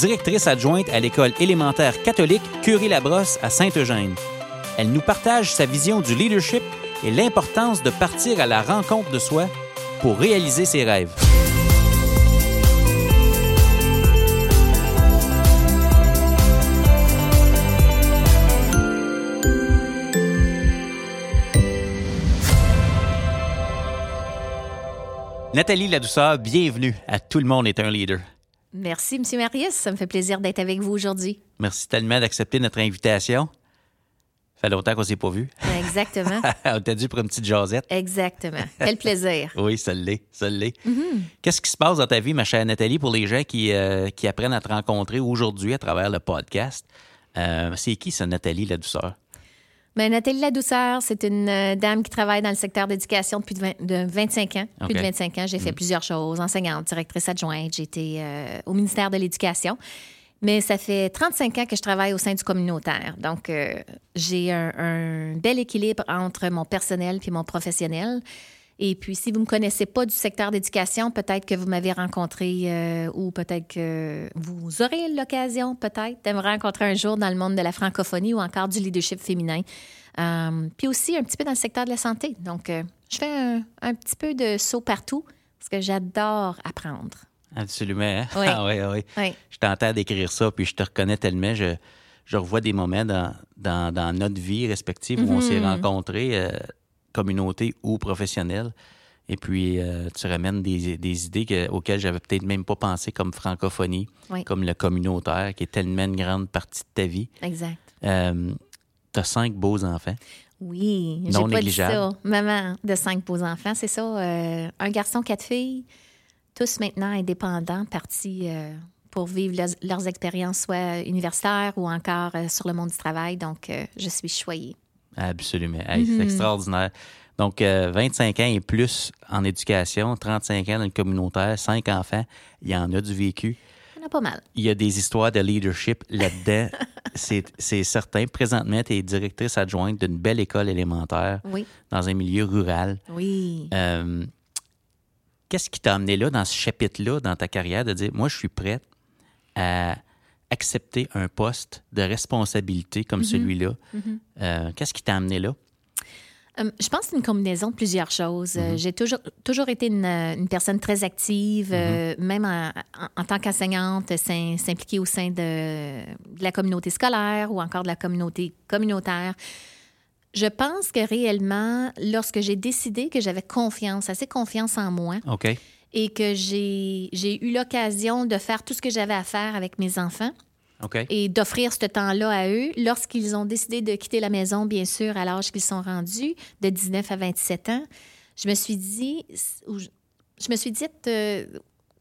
directrice adjointe à l'école élémentaire catholique Curie-Labrosse à Saint-Eugène. Elle nous partage sa vision du leadership et l'importance de partir à la rencontre de soi pour réaliser ses rêves. Nathalie Ladouceur, bienvenue à Tout le monde est un leader. Merci, M. Marius. Ça me fait plaisir d'être avec vous aujourd'hui. Merci tellement d'accepter notre invitation. Ça fait longtemps qu'on ne s'est pas vu. Exactement. On t'a dû pour une petite jasette. Exactement. Quel plaisir. oui, ça l'est. Ça l'est. Mhm. Qu'est-ce qui se passe dans ta vie, ma chère Nathalie, pour les gens qui, euh, qui apprennent à te rencontrer aujourd'hui à travers le podcast? Euh, c'est qui, ça, Nathalie, la douceur? Ben, Nathalie Ladouceur, c'est une euh, dame qui travaille dans le secteur d'éducation depuis de, 20 de 25 ans. Plus de 25 ans, j'ai fait plusieurs choses. Enseignante, directrice adjointe, j'ai été euh, au ministère de l'Éducation. Mais ça fait 35 ans que je travaille au sein du communautaire. Donc, euh, j'ai un, un bel équilibre entre mon personnel puis mon professionnel. Et puis, si vous ne me connaissez pas du secteur d'éducation, peut-être que vous m'avez rencontré euh, ou peut-être que vous aurez l'occasion, peut-être, de me rencontrer un jour dans le monde de la francophonie ou encore du leadership féminin. Euh, puis aussi un petit peu dans le secteur de la santé. Donc, euh, je fais un, un petit peu de saut partout parce que j'adore apprendre. Absolument. Oui. Ah oui, oui. Oui. Je t'entends d'écrire ça, puis je te reconnais tellement. Je, je revois des moments dans, dans, dans notre vie respective où on s'est rencontrés, euh, communauté ou professionnelle. Et puis, euh, tu ramènes des, des idées que- auxquelles j'avais peut-être même pas pensé, comme francophonie, Oui. comme le communautaire, qui est tellement une grande partie de ta vie. Exact. Euh, tu as cinq beaux enfants. Oui, Non pas dit négligeable. ça. Maman de cinq beaux enfants, c'est ça. euh, un garçon, quatre filles, tous maintenant indépendants, partis pour vivre leurs, leurs expériences, soit universitaires ou encore sur le monde du travail. Donc, je suis choyée. Absolument. Hey, C'est extraordinaire. Donc, euh, 25 ans et plus en éducation, 35 ans dans le communautaire, 5 enfants, il y en a du vécu. On a pas mal. Il y a des histoires de leadership là-dedans. c'est c'est certain. Présentement, tu es directrice adjointe d'une belle école élémentaire Oui, dans un milieu rural. oui. Euh, Qu'est-ce qui t'a amené là, dans ce chapitre-là, dans ta carrière, de dire, moi, je suis prête à accepter un poste de responsabilité comme celui-là? Euh, Qu'est-ce qui t'a amené là? Euh, je pense que c'est une combinaison de plusieurs choses. Euh, J'ai toujours, toujours été une, une personne très active, euh, même en, en- en tant qu'enseignante, s'im- s'impliquer au sein de, de la communauté scolaire ou encore de la communauté communautaire. Je pense que réellement, lorsque j'ai décidé que j'avais confiance, assez confiance en moi. Et que j'ai j'ai eu l'occasion de faire tout ce que j'avais à faire avec mes enfants, et d'offrir ce temps-là à eux lorsqu'ils ont décidé de quitter la maison, bien sûr, à l'âge qu'ils sont rendus, de 19 à 27 ans. Je me suis dit, je me suis dit euh,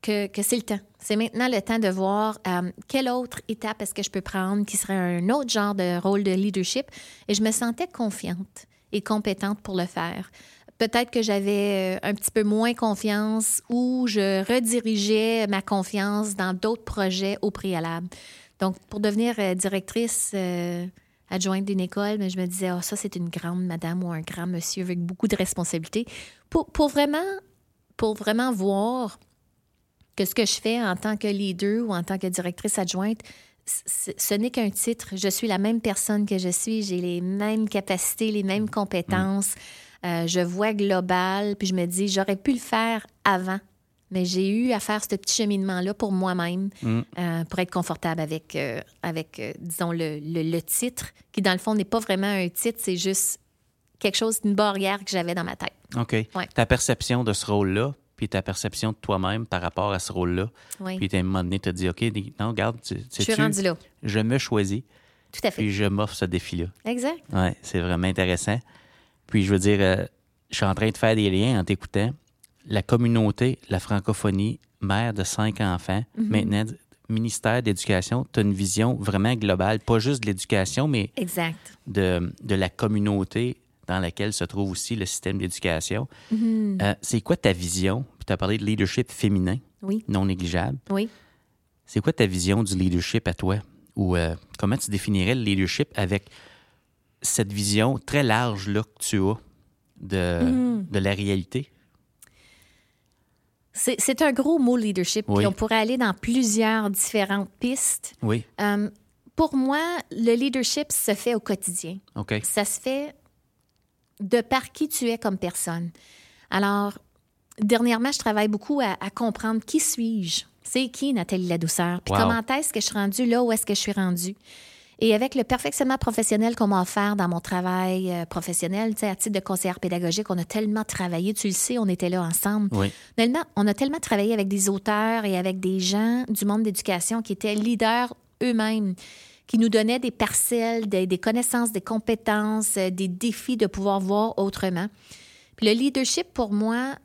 que, que c'est le temps. C'est maintenant le temps de voir euh, quelle autre étape est-ce que je peux prendre qui serait un autre genre de rôle de leadership. Et je me sentais confiante et compétente pour le faire. Peut-être que j'avais euh, un petit peu moins confiance ou je redirigeais ma confiance dans d'autres projets au préalable. Donc, pour devenir euh, directrice euh, adjointe d'une école, ben, je me disais, Ah, ça, c'est une grande madame ou un grand monsieur avec beaucoup de responsabilités. Pour, pour, vraiment, pour vraiment voir que ce que je fais en tant que leader ou en tant que directrice adjointe, ce n'est qu'un titre. Je suis la même personne que je suis. J'ai les mêmes capacités, les mêmes compétences. Euh, je vois global, puis je me dis, j'aurais pu le faire avant. Mais j'ai eu à faire ce petit cheminement-là pour moi-même, Mm. euh, pour être confortable avec, euh, avec disons, le, le- le titre, qui dans le fond n'est pas vraiment un titre, c'est juste quelque chose, une barrière que j'avais dans ma tête. OK. Ouais. Ta perception de ce rôle-là, puis ta perception de toi-même par rapport à ce rôle-là. Oui. Puis, à un moment donné, tu as dit, OK, non, regarde, tu, Je suis rendue là. je me choisis, Tout à fait. puis je m'offre ce défi-là. Exact. Oui, c'est vraiment intéressant. Puis, je veux dire, euh, je suis en train de faire des liens en t'écoutant. La communauté, la francophonie, mère de cinq enfants, Mhm. maintenant, ministère d'éducation, tu as une vision vraiment globale, pas juste de l'éducation, mais Exact. de, de la communauté dans laquelle se trouve aussi le système d'éducation. Mhm. Euh, c'est quoi ta vision? Puis tu as parlé de leadership féminin, Oui, non négligeable. oui. C'est quoi ta vision du leadership à toi? Ou euh, comment tu définirais le leadership avec cette vision très large là, que tu as de, Mhm. de la réalité? C'est c'est un gros mot leadership, Oui. puis on pourrait aller dans plusieurs différentes pistes. Oui, Euh, pour moi, le leadership se fait au quotidien. OK. Ça se fait de par qui tu es comme personne. Alors, dernièrement, je travaille beaucoup à, à comprendre qui suis-je. C'est qui Nathalie Ladouceur? Puis Wow. comment est-ce que je suis rendue là? Où est-ce que je suis rendue? Et avec le perfectionnement professionnel qu'on m'a offert dans mon travail euh, professionnel, tu sais, à titre de conseillère pédagogique, on a tellement travaillé, tu le sais, on était là ensemble. Oui, Tellement- on a tellement travaillé avec des auteurs et avec des gens du monde d'éducation qui étaient leaders eux-mêmes, qui nous donnaient des parcelles, des, des connaissances, des compétences, euh, des défis de pouvoir voir autrement. Puis le leadership, pour moi,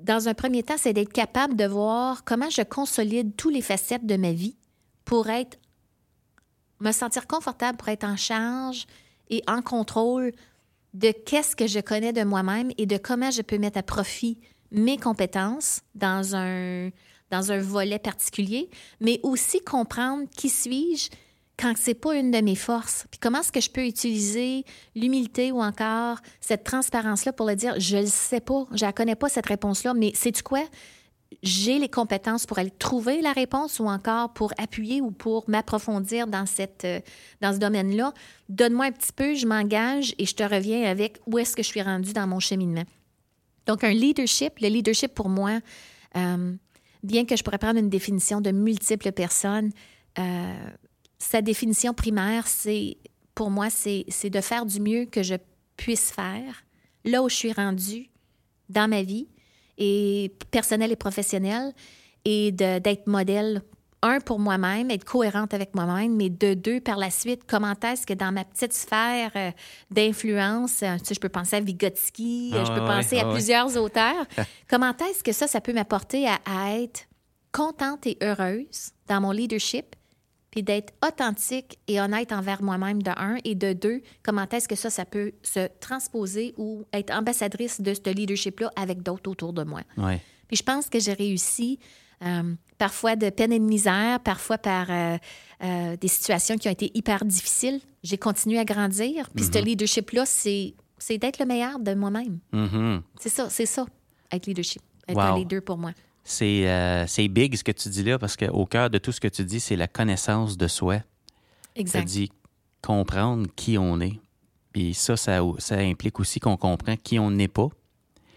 dans un premier temps, c'est d'être capable de voir comment je consolide tous les facettes de ma vie pour être me sentir confortable pour être en charge et en contrôle de qu'est-ce que je connais de moi-même et de comment je peux mettre à profit mes compétences dans un, volet particulier, mais aussi comprendre qui suis-je quand c'est pas une de mes forces. Puis comment est-ce que je peux utiliser l'humilité ou encore cette transparence-là pour le dire, je le sais pas, je la connais pas cette réponse-là, mais sais-tu quoi? J'ai les compétences pour aller trouver la réponse ou encore pour appuyer ou pour m'approfondir dans, cette, euh, dans ce domaine-là. Donne-moi un petit peu, je m'engage et je te reviens avec où est-ce que je suis rendue dans mon cheminement. Donc, un leadership, le leadership pour moi, euh, bien que je pourrais prendre une définition de multiples personnes, euh, sa définition primaire, c'est pour moi, c'est c'est de faire du mieux que je puisse faire là où je suis rendue dans ma vie et personnelle et professionnelle et de- d'être modèle un pour moi-même, être cohérente avec moi-même, mais de deux par la suite, comment est-ce que dans ma petite sphère euh, d'influence, euh, tu sais, je peux penser à Vygotsky, euh, Ah je peux ouais, penser ouais, à ouais. plusieurs auteurs, comment est-ce que ça, ça peut m'apporter à, à être contente et heureuse dans mon leadership, puis d'être authentique et honnête envers moi-même de un, et de deux, comment est-ce que ça, ça peut se transposer ou être ambassadrice de ce leadership-là avec d'autres autour de moi. Puis je pense que j'ai réussi, euh, parfois de peine et de misère, parfois par euh, euh, des situations qui ont été hyper difficiles. J'ai continué à grandir. Puis ce leadership-là, c'est c'est d'être le meilleur de moi-même. Mhm. C'est ça, c'est ça, être leadership. Être un Wow. leader pour moi. C'est euh, c'est big ce que tu dis là parce qu'au cœur de tout ce que tu dis, c'est la connaissance de soi. Ça Exact. dit comprendre qui on est. Puis ça, ça, ça implique aussi qu'on comprend qui on n'est pas,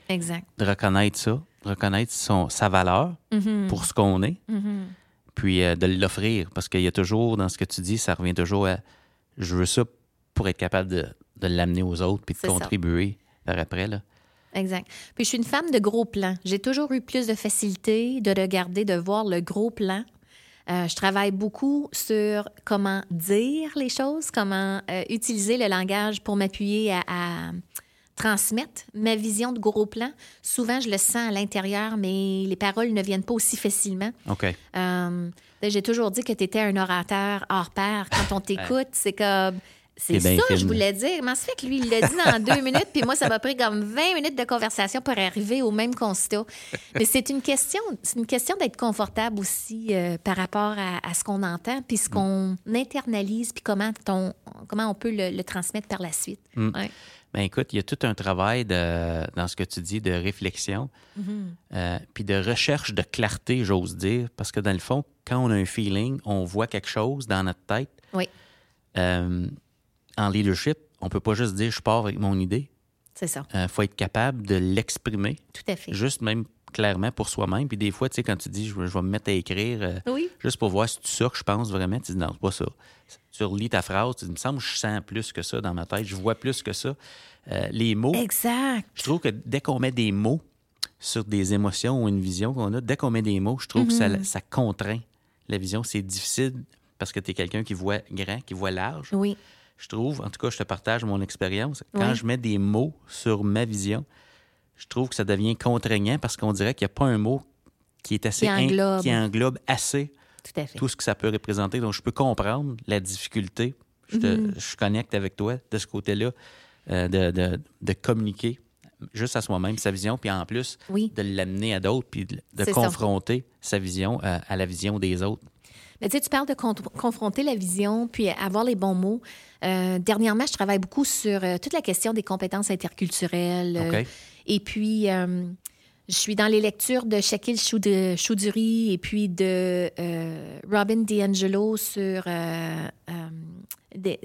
Exact. de reconnaître ça, reconnaître son, sa valeur Mhm. pour ce qu'on est, Mhm. puis euh, de l'offrir. Parce qu'il y a toujours, dans ce que tu dis, ça revient toujours à je veux ça pour être capable de, de l'amener aux autres puis de ça. contribuer par après. Là. Exact. Puis je suis une femme de gros plans. J'ai toujours eu plus de facilité de regarder, de voir le gros plan. Euh, je travaille beaucoup sur comment dire les choses, comment euh, utiliser le langage pour m'appuyer à, à transmettre ma vision de gros plan. Souvent, je le sens à l'intérieur, mais les paroles ne viennent pas aussi facilement. OK. Euh, J'ai toujours dit que tu étais un orateur hors pair. Quand on t'écoute, c'est comme. C'est ça je voulais dire. Comment ça fait que lui, il l'a dit dans deux minutes, puis moi, ça m'a pris comme 20 minutes de conversation pour arriver au même constat. Mais c'est une question, c'est une question d'être confortable aussi euh, par rapport à, à ce qu'on entend, puis ce qu'on internalise, puis comment on, comment on peut le, le transmettre par la suite. Mm. Ouais. Ben écoute, il y a tout un travail de, dans ce que tu dis de réflexion, euh, puis de recherche de clarté, j'ose dire, parce que dans le fond, quand on a un feeling, on voit quelque chose dans notre tête. Oui, Euh, en leadership, on peut pas juste dire je pars avec mon idée. c'est ça. Il faut être capable de l'exprimer, Tout à fait. juste même clairement pour soi-même. Puis des fois, tu sais, quand tu dis je, vais- je vais me mettre à écrire, euh, Oui, juste pour voir si c'est ça que je pense vraiment, tu dis non, c'est pas ça. Tu relis ta phrase, tu dis, il me semble que je sens plus que ça dans ma tête, je vois plus que ça. Euh, les mots, exact. je trouve que dès qu'on met des mots sur des émotions ou une vision qu'on a, dès qu'on met des mots, je trouve que ça, ça contraint la vision. C'est difficile parce que tu es quelqu'un qui voit grand, qui voit large. Oui, Je trouve, en tout cas, je te partage mon expérience. Quand Oui. je mets des mots sur ma vision, je trouve que ça devient contraignant parce qu'on dirait qu'il n'y a pas un mot qui est assez Qui in- englobe. qui englobe assez Tout ce que ça peut représenter. Donc, je peux comprendre la difficulté. Je, te- Mhm. je connecte avec toi de ce côté-là, euh, de, de- de communiquer juste à soi-même sa vision, puis en plus, Oui. de l'amener à d'autres, puis de, ça. confronter sa vision euh, à la vision des autres. Mais tu sais, tu parles de con- confronter la vision puis avoir les bons mots. Euh, dernièrement, je travaille beaucoup sur euh, toute la question des compétences interculturelles. euh, et puis, je suis dans les lectures de Shaquille Choud- Choudhury et puis de Robin DiAngelo sur des,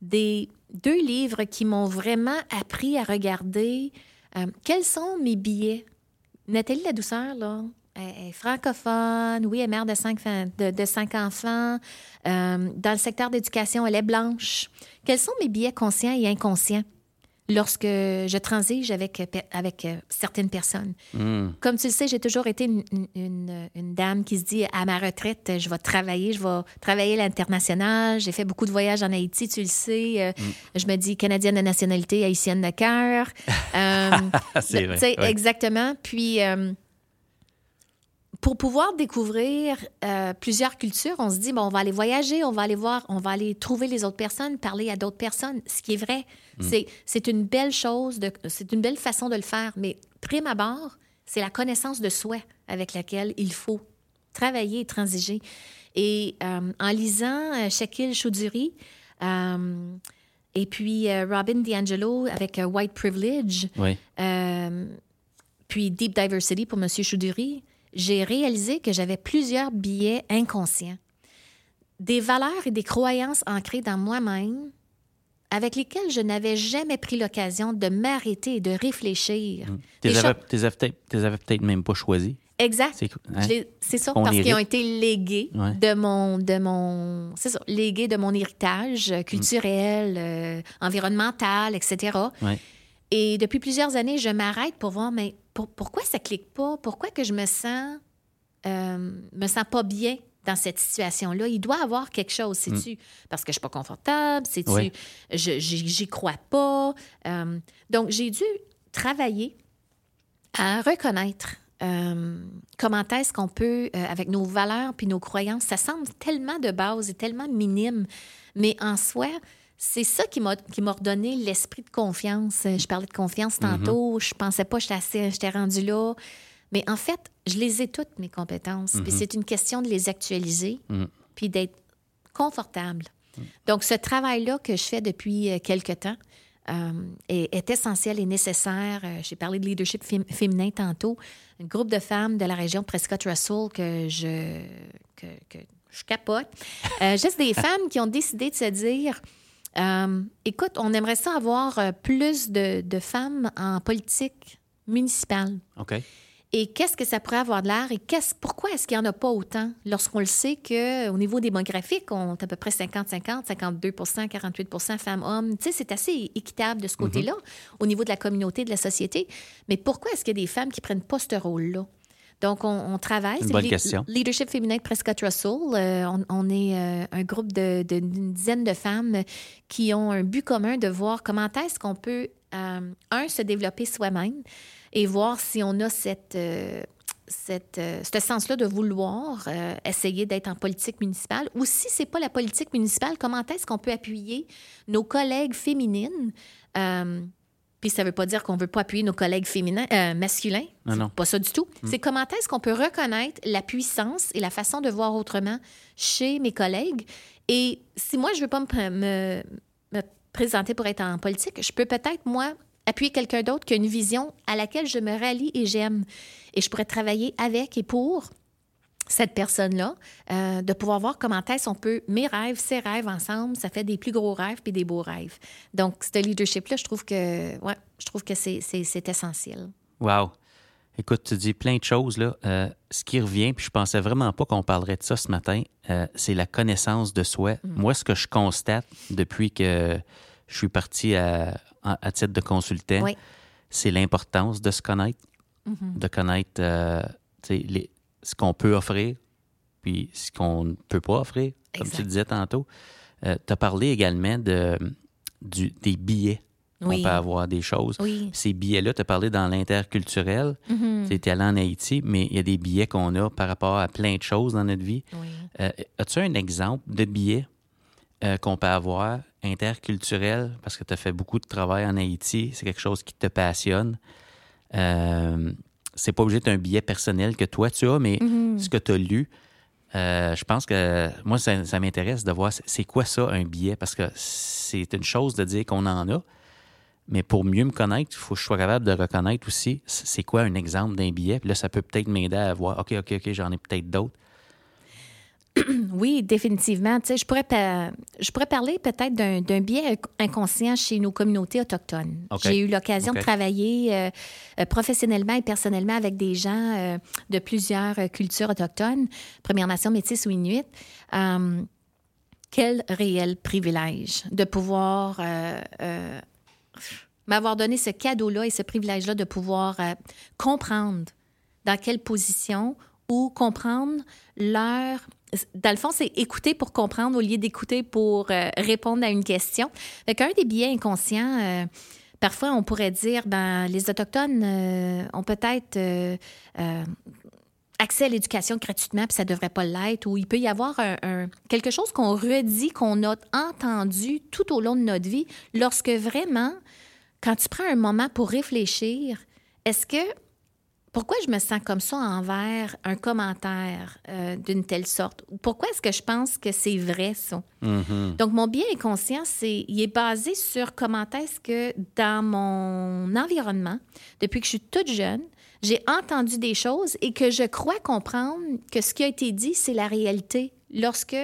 des- deux livres qui m'ont vraiment appris à regarder quels sont mes billets. Nathalie La Douceur, là, elle est francophone, oui, elle est mère de cinq, fa- de, de cinq enfants. Euh, dans le secteur d'éducation, elle est blanche. Quels sont mes billets conscients et inconscients lorsque je transige avec, avec euh, certaines personnes? Hmm. Comme tu le sais, j'ai toujours été une, une- une- une dame qui se dit à ma retraite, je vais travailler, je vais travailler à l'international. J'ai fait beaucoup de voyages en Haïti, tu le sais. Euh, Je me dis canadienne de nationalité, haïtienne de cœur. Euh, C'est vrai, ouais. Exactement. Puis, euh, pour pouvoir découvrir euh, plusieurs cultures, on se dit, bon, on va aller voyager, on va aller voir, on va aller trouver les autres personnes, parler à d'autres personnes, ce qui est vrai. Mm. C'est, c'est une belle chose, de, c'est une belle façon de le faire. Mais prime abord, c'est la connaissance de soi avec laquelle il faut travailler et transiger. Et euh, en lisant euh, Shaquille Choudhury, euh, et puis Robin DiAngelo avec White Privilege, Oui. puis Deep Diversity pour M. Choudhury, j'ai réalisé que j'avais plusieurs billets inconscients. Des valeurs et des croyances ancrées dans moi-même avec lesquelles je n'avais jamais pris l'occasion de m'arrêter et de réfléchir. Tu Des les avais, peut-être même pas choisis. Exact. C'est hein? Ça, On parce qu'ils ont été légués Ouais. de mon, de mon, ça, légués de mon héritage euh, culturel, euh, environnemental, etc. Ouais. Et depuis plusieurs années, je m'arrête pour voir, mais pour- pourquoi ça clique pas? Pourquoi que je me sens, euh, me sens pas bien dans cette situation-là? Il doit y avoir quelque chose. C'est-tu parce que je suis pas confortable? C'est-tu, Ouais. je, j'y, j'y crois pas? Euh, donc, j'ai dû travailler à reconnaître euh, comment est-ce qu'on peut, euh, avec nos valeurs puis nos croyances, ça semble tellement de base et tellement minime, mais en soi, c'est ça qui m'a qui m'a redonné l'esprit de confiance. Euh, Je parlais de confiance tantôt, je pensais pas que j'étais rendue là. Mais en fait, je les ai toutes, mes compétences. Puis c'est une question de les actualiser, puis d'être confortable. Donc, ce travail-là que je fais depuis euh, quelque temps euh, est, est essentiel et nécessaire. J'ai parlé de leadership fém- féminin tantôt. Un groupe de femmes de la région de Prescott-Russell que je, que, que je capote. Euh, juste des femmes qui ont décidé de se dire euh, écoute, on aimerait ça avoir euh, plus de, de femmes en politique municipale. OK. Et qu'est-ce que ça pourrait avoir de l'air et qu'est-ce, pourquoi est-ce qu'il n'y en a pas autant? Lorsqu'on le sait qu'au niveau démographique, on est à peu près 50-50, 52% 48% femmes-hommes. Tu sais, c'est assez équitable de ce côté-là au niveau de la communauté, de la société. Mais pourquoi est-ce qu'il y a des femmes qui ne prennent pas ce rôle-là? Donc, on, on travaille. Une C'est bonne le question. Leadership féminin de Prescott Russell. Euh, on, on est euh, un groupe de- de- d'une dizaine de femmes qui ont un but commun de voir comment est-ce qu'on peut, euh, un, se développer soi-même et voir si on a cette, cette, euh, ce sens-là de vouloir euh, essayer d'être en politique municipale. Ou si ce n'est pas la politique municipale, comment est-ce qu'on peut appuyer nos collègues féminines? Euh, puis ça ne veut pas dire qu'on ne veut pas appuyer nos collègues féminins, euh, masculins. Non, non. Pas ça du tout. C'est comment est-ce qu'on peut reconnaître la puissance et la façon de voir autrement chez mes collègues. Et si moi, je ne veux pas me- me présenter pour être en politique, je peux peut-être, moi, appuyer quelqu'un d'autre qui a une vision à laquelle je me rallie et j'aime. Et je pourrais travailler avec et pour cette personne-là, euh, de pouvoir voir comment est-ce qu'on peut, mes rêves, ses rêves ensemble, ça fait des plus gros rêves puis des beaux rêves. Donc, ce leadership-là, je trouve que, ouais, je trouve que c'est, essentiel. Wow. Écoute, tu dis plein de choses, là. Euh, ce qui revient, puis je pensais vraiment pas qu'on parlerait de ça ce matin, euh, c'est la connaissance de soi. Moi, ce que je constate depuis que je suis parti à, à- titre de consultant, Oui. c'est l'importance de se connaître, de connaître les- ce qu'on peut offrir, puis ce qu'on ne peut pas offrir, comme Exact. tu disais tantôt. tu as parlé également de, du, des billets Oui. on peut avoir des choses. Oui. Ces billets-là, tu as parlé dans l'interculturel, Mhm. tu es allé en Haïti, mais il y a des billets qu'on a par rapport à plein de choses dans notre vie. Oui. Euh, As-tu un exemple de billet euh, qu'on peut avoir interculturel? Parce que tu as fait beaucoup de travail en Haïti, c'est quelque chose qui te passionne. C'est pas obligé d'être un billet personnel que toi tu as, mais Mhm. ce que tu as lu, euh, je pense que moi, ça, ça m'intéresse de voir c'est- quoi ça, un billet, parce que c'est une chose de dire qu'on en a, mais pour mieux me connaître, il faut que je sois capable de reconnaître aussi c'est quoi un exemple d'un billet. Puis là, ça peut peut-être m'aider à voir, OK, OK, OK, j'en ai peut-être d'autres. Oui, définitivement. Tu sais, je, pourrais pa- je pourrais parler peut-être d'un, biais inconscient chez nos communautés autochtones. J'ai eu l'occasion de travailler euh, euh, professionnellement et personnellement avec des gens euh, de plusieurs cultures autochtones, Première Nation, Métis ou Inuit. Euh, quel réel privilège de pouvoir m'avoir donné ce cadeau-là et ce privilège-là de pouvoir comprendre dans quelle position ou comprendre leur... Dans le fond, c'est écouter pour comprendre au lieu d'écouter pour euh, répondre à une question. Fait qu'un des biais inconscients, euh, parfois, on pourrait dire, ben, les Autochtones euh, ont peut-être accès à l'éducation gratuitement, puis ça devrait pas l'être, ou il peut y avoir quelque chose qu'on redit, qu'on a entendu tout au long de notre vie, lorsque vraiment, quand tu prends un moment pour réfléchir, est-ce que pourquoi je me sens comme ça envers un commentaire euh, d'une telle sorte? Pourquoi est-ce que je pense que c'est vrai, ça? Mhm. Donc, mon bien inconscient, c'est, il est basé sur comment est-ce que dans mon environnement, depuis que je suis toute jeune, j'ai entendu des choses et que je crois comprendre que ce qui a été dit, c'est la réalité. Lorsque,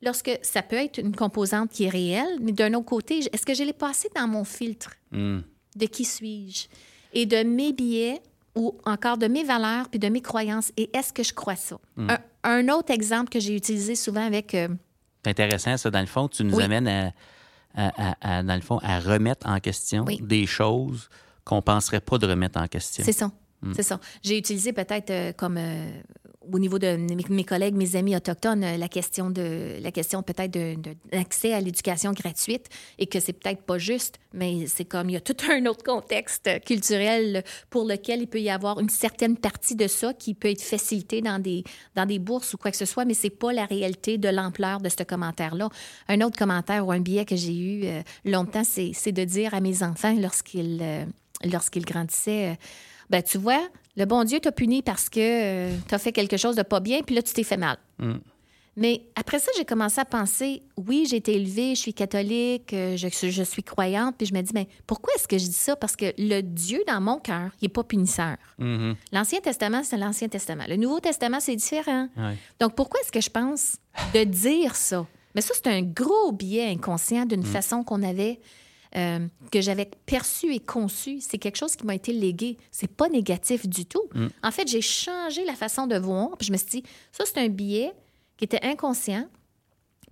lorsque ça peut être une composante qui est réelle, mais d'un autre côté, est-ce que je l'ai passé dans mon filtre? Mm. de qui suis-je? Et de mes billets ou encore de mes valeurs puis de mes croyances et est-ce que je crois ça? Un, un autre exemple que j'ai utilisé souvent avec... euh, C'est intéressant, ça. Dans le fond, tu nous Oui. amènes à, à- à- à, dans le fond, à remettre en question Oui. des choses qu'on ne penserait pas de remettre en question. c'est ça. C'est ça. J'ai utilisé peut-être euh, comme euh, au niveau de mes, collègues, mes amis autochtones, euh, la question de la question peut-être d'accès à l'éducation gratuite et que c'est peut-être pas juste, mais c'est comme il y a tout un autre contexte culturel pour lequel il peut y avoir une certaine partie de ça qui peut être facilité dans des dans des bourses ou quoi que ce soit, mais c'est pas la réalité de l'ampleur de ce commentaire-là. Un autre commentaire ou un billet que j'ai eu euh, longtemps, c'est, c'est de dire à mes enfants lorsqu'ils euh, lorsqu'ils grandissaient. ben, tu vois, le bon Dieu t'a puni parce que tu as fait quelque chose de pas bien, puis là, tu t'es fait mal. Mm. Mais après ça, j'ai commencé à penser, oui, j'ai été élevée, je suis catholique, euh, je, je suis croyante, puis je me dis, mais pourquoi est-ce que je dis ça? Parce que le Dieu dans mon cœur, il n'est pas punisseur. Mhm. L'Ancien Testament, c'est l'Ancien Testament. Le Nouveau Testament, c'est différent. Ouais. Donc, pourquoi est-ce que je pense de dire ça? Mais ça, c'est un gros biais inconscient d'une façon qu'on avait, euh, que j'avais perçu et conçu. C'est quelque chose qui m'a été légué. C'est pas négatif du tout. En fait, j'ai changé la façon de voir. Puis je me suis dit, ça, c'est un biais qui était inconscient.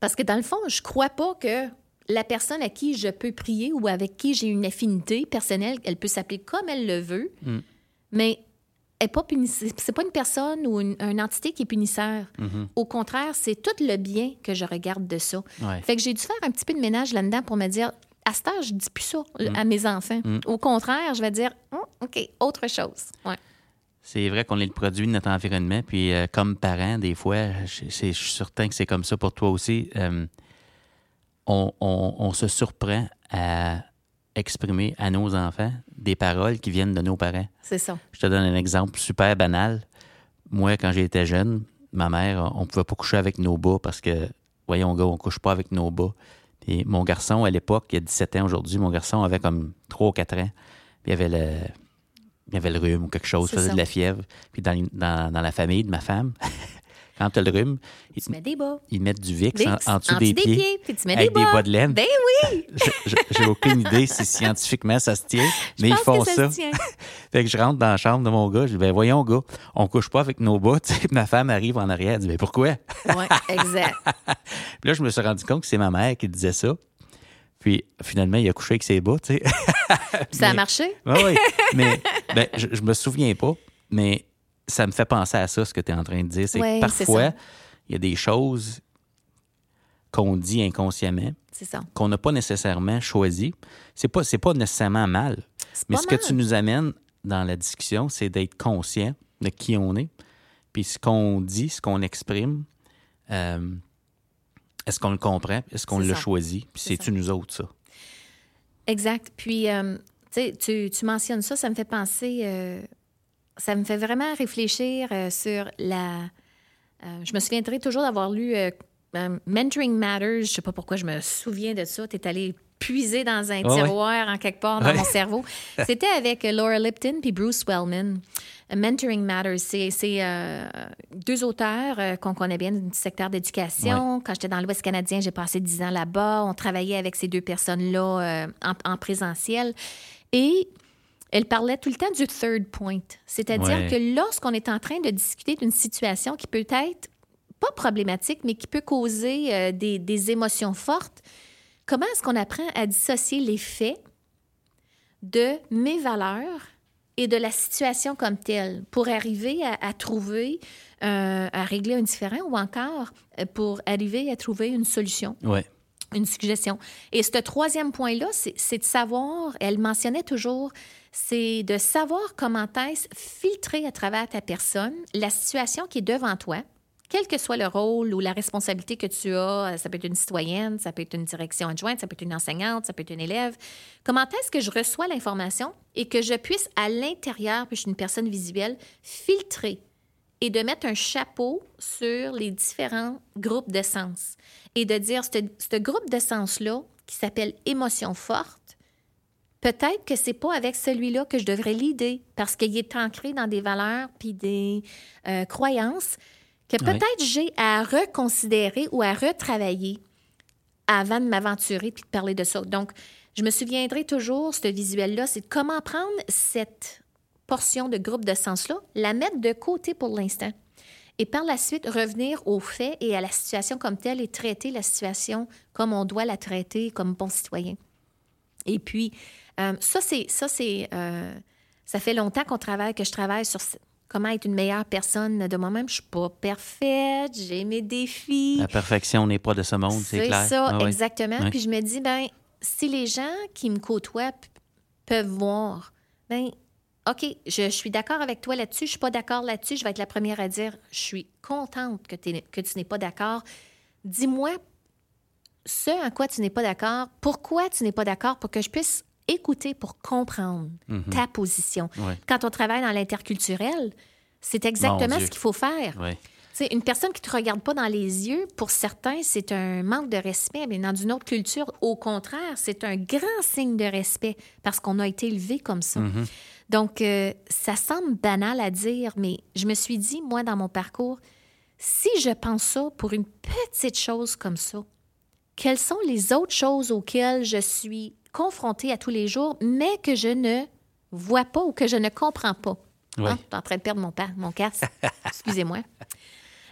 Parce que dans le fond, je crois pas que la personne à qui je peux prier ou avec qui j'ai une affinité personnelle, elle peut s'appeler comme elle le veut, Mm. mais elle pas c'est pas une personne ou une, une entité qui est punisseur. Mhm. Au contraire, c'est tout le bien que je regarde de ça. Ouais. Fait que j'ai dû faire un petit peu de ménage là-dedans pour me dire, à cette heure, je dis plus ça Mm. à mes enfants. Au contraire, je vais dire, Hum, OK, autre chose. Ouais. C'est vrai qu'on est le produit de notre environnement. Puis, euh, comme parent, des fois, je, suis certain que c'est comme ça pour toi aussi. euh, on, on- on se surprend à exprimer à nos enfants des paroles qui viennent de nos parents. C'est ça. Je te donne un exemple super banal. Moi, quand j'étais jeune, ma mère, on pouvait pas coucher avec nos bas parce que, voyons, gars, on couche pas avec nos bas. Puis mon garçon, à l'époque, il y a 17 ans aujourd'hui, mon garçon avait comme 3 ou 4 ans. Puis il avait le, il avait le rhume ou quelque chose, faisait ça. de la fièvre. Puis dans, dans, dans la famille de ma femme, quand tu as le rhume, ils, Tu mets des bas. ils mettent du Vicks, Vicks, en, en dessous des, pieds, puis tu mets avec des des bas. de laine. Ben oui, J'ai aucune idée si scientifiquement ça se tient, mais ils font que ça. se tient. Fait que je rentre dans la chambre de mon gars, je dis, ben voyons, gars, on couche pas avec nos bas. Tu sais, ma femme arrive en arrière, elle dit, ben pourquoi? Oui, exact. Puis là, je me suis rendu compte que c'est ma mère qui disait ça. Puis finalement, il a couché avec ses bas, tu sais. Puis ça a marché? Oui, oui. Mais ben, je, je me souviens pas, mais ça me fait penser à ça, ce que tu es en train de dire. C'est Ouais, que parfois, il y a des choses qu'on dit inconsciemment, qu'on n'a pas nécessairement choisi. C'est pas, c'est pas nécessairement mal. Mais ce que tu nous amènes dans la discussion, c'est d'être conscient de qui on est, puis ce qu'on dit, ce qu'on exprime. euh, est-ce qu'on le comprend? Est-ce qu'on C'est l'a ça. choisi? Puis C'est c'est-tu nous autres, ça? Exact. Puis, euh, tu sais, tu, tu mentionnes ça, ça me fait penser, euh, ça me fait vraiment réfléchir euh, sur la. euh, je me souviendrai toujours d'avoir lu euh, Mentoring Matters. Je sais pas pourquoi je me souviens de ça. Tu es allé puiser dans un ouais. tiroir en quelque part dans Ouais. mon cerveau. C'était avec Laura Lipton puis Bruce Wellman. Mentoring Matters, c'est euh, deux auteurs euh, qu'on connaît bien du secteur d'éducation. Quand j'étais dans l'Ouest canadien, j'ai passé dix ans là-bas. On travaillait avec ces deux personnes-là euh, en, en présentiel. Et elle parlait tout le temps du third point. C'est-à-dire Ouais. que lorsqu'on est en train de discuter d'une situation qui peut être pas problématique, mais qui peut causer euh, des, des émotions fortes, comment est-ce qu'on apprend à dissocier les faits de mes valeurs et de la situation comme telle pour arriver à, à trouver, euh, à régler un différent ou encore euh, pour arriver à trouver une solution? Oui. Une suggestion. Et ce troisième point-là, c'est de savoir, elle mentionnait toujours, c'est de savoir comment est-ce filtrer à travers ta personne la situation qui est devant toi, quel que soit le rôle ou la responsabilité que tu as, ça peut être une citoyenne, ça peut être une direction adjointe, ça peut être une enseignante, ça peut être une élève. Comment est-ce que je reçois l'information et que je puisse, à l'intérieur, puis je suis une personne visuelle, filtrer et de mettre un chapeau sur les différents groupes de sens et de dire, ce groupe de sens-là, qui s'appelle émotion forte, peut-être que c'est pas avec celui-là que je devrais l'aider parce qu'il est ancré dans des valeurs puis des euh, croyances que peut-être j'ai à reconsidérer ou à retravailler avant de m'aventurer puis de parler de ça. Donc, je me souviendrai toujours, ce visuel-là, c'est de comment prendre cette portion de groupe de sens-là, la mettre de côté pour l'instant. Et par la suite, revenir aux faits et à la situation comme telle et traiter la situation comme on doit la traiter comme bon citoyen. Et puis, euh, ça, c'est. Ça, c'est euh, ça fait longtemps qu'on travaille, que je travaille sur comment être une meilleure personne de moi-même. Je suis pas parfaite, j'ai mes défis. La perfection n'est pas de ce monde, c'est C'est clair. ça, Ah oui. exactement. Ouais. Puis je me dis, ben, si les gens qui me côtoient peuvent voir, ben, OK, je, je suis d'accord avec toi là-dessus, je suis pas d'accord là-dessus, je vais être la première à dire, je suis contente que, tu n'es pas d'accord. Dis-moi ce en quoi tu n'es pas d'accord, pourquoi tu n'es pas d'accord pour que je puisse écouter pour comprendre ta position. Quand on travaille dans l'interculturel, c'est exactement ce qu'il faut faire. Une personne qui ne te regarde pas dans les yeux, pour certains, c'est un manque de respect. Mais dans une autre culture, au contraire, c'est un grand signe de respect parce qu'on a été élevé comme ça. Donc, euh, ça semble banal à dire, mais je me suis dit, moi, dans mon parcours, si je pense ça pour une petite chose comme ça, quelles sont les autres choses auxquelles je suis confrontée à tous les jours, mais que je ne vois pas ou que je ne comprends pas? Ouais. Ah, je suis en train de perdre mon, mon casque. Excusez-moi.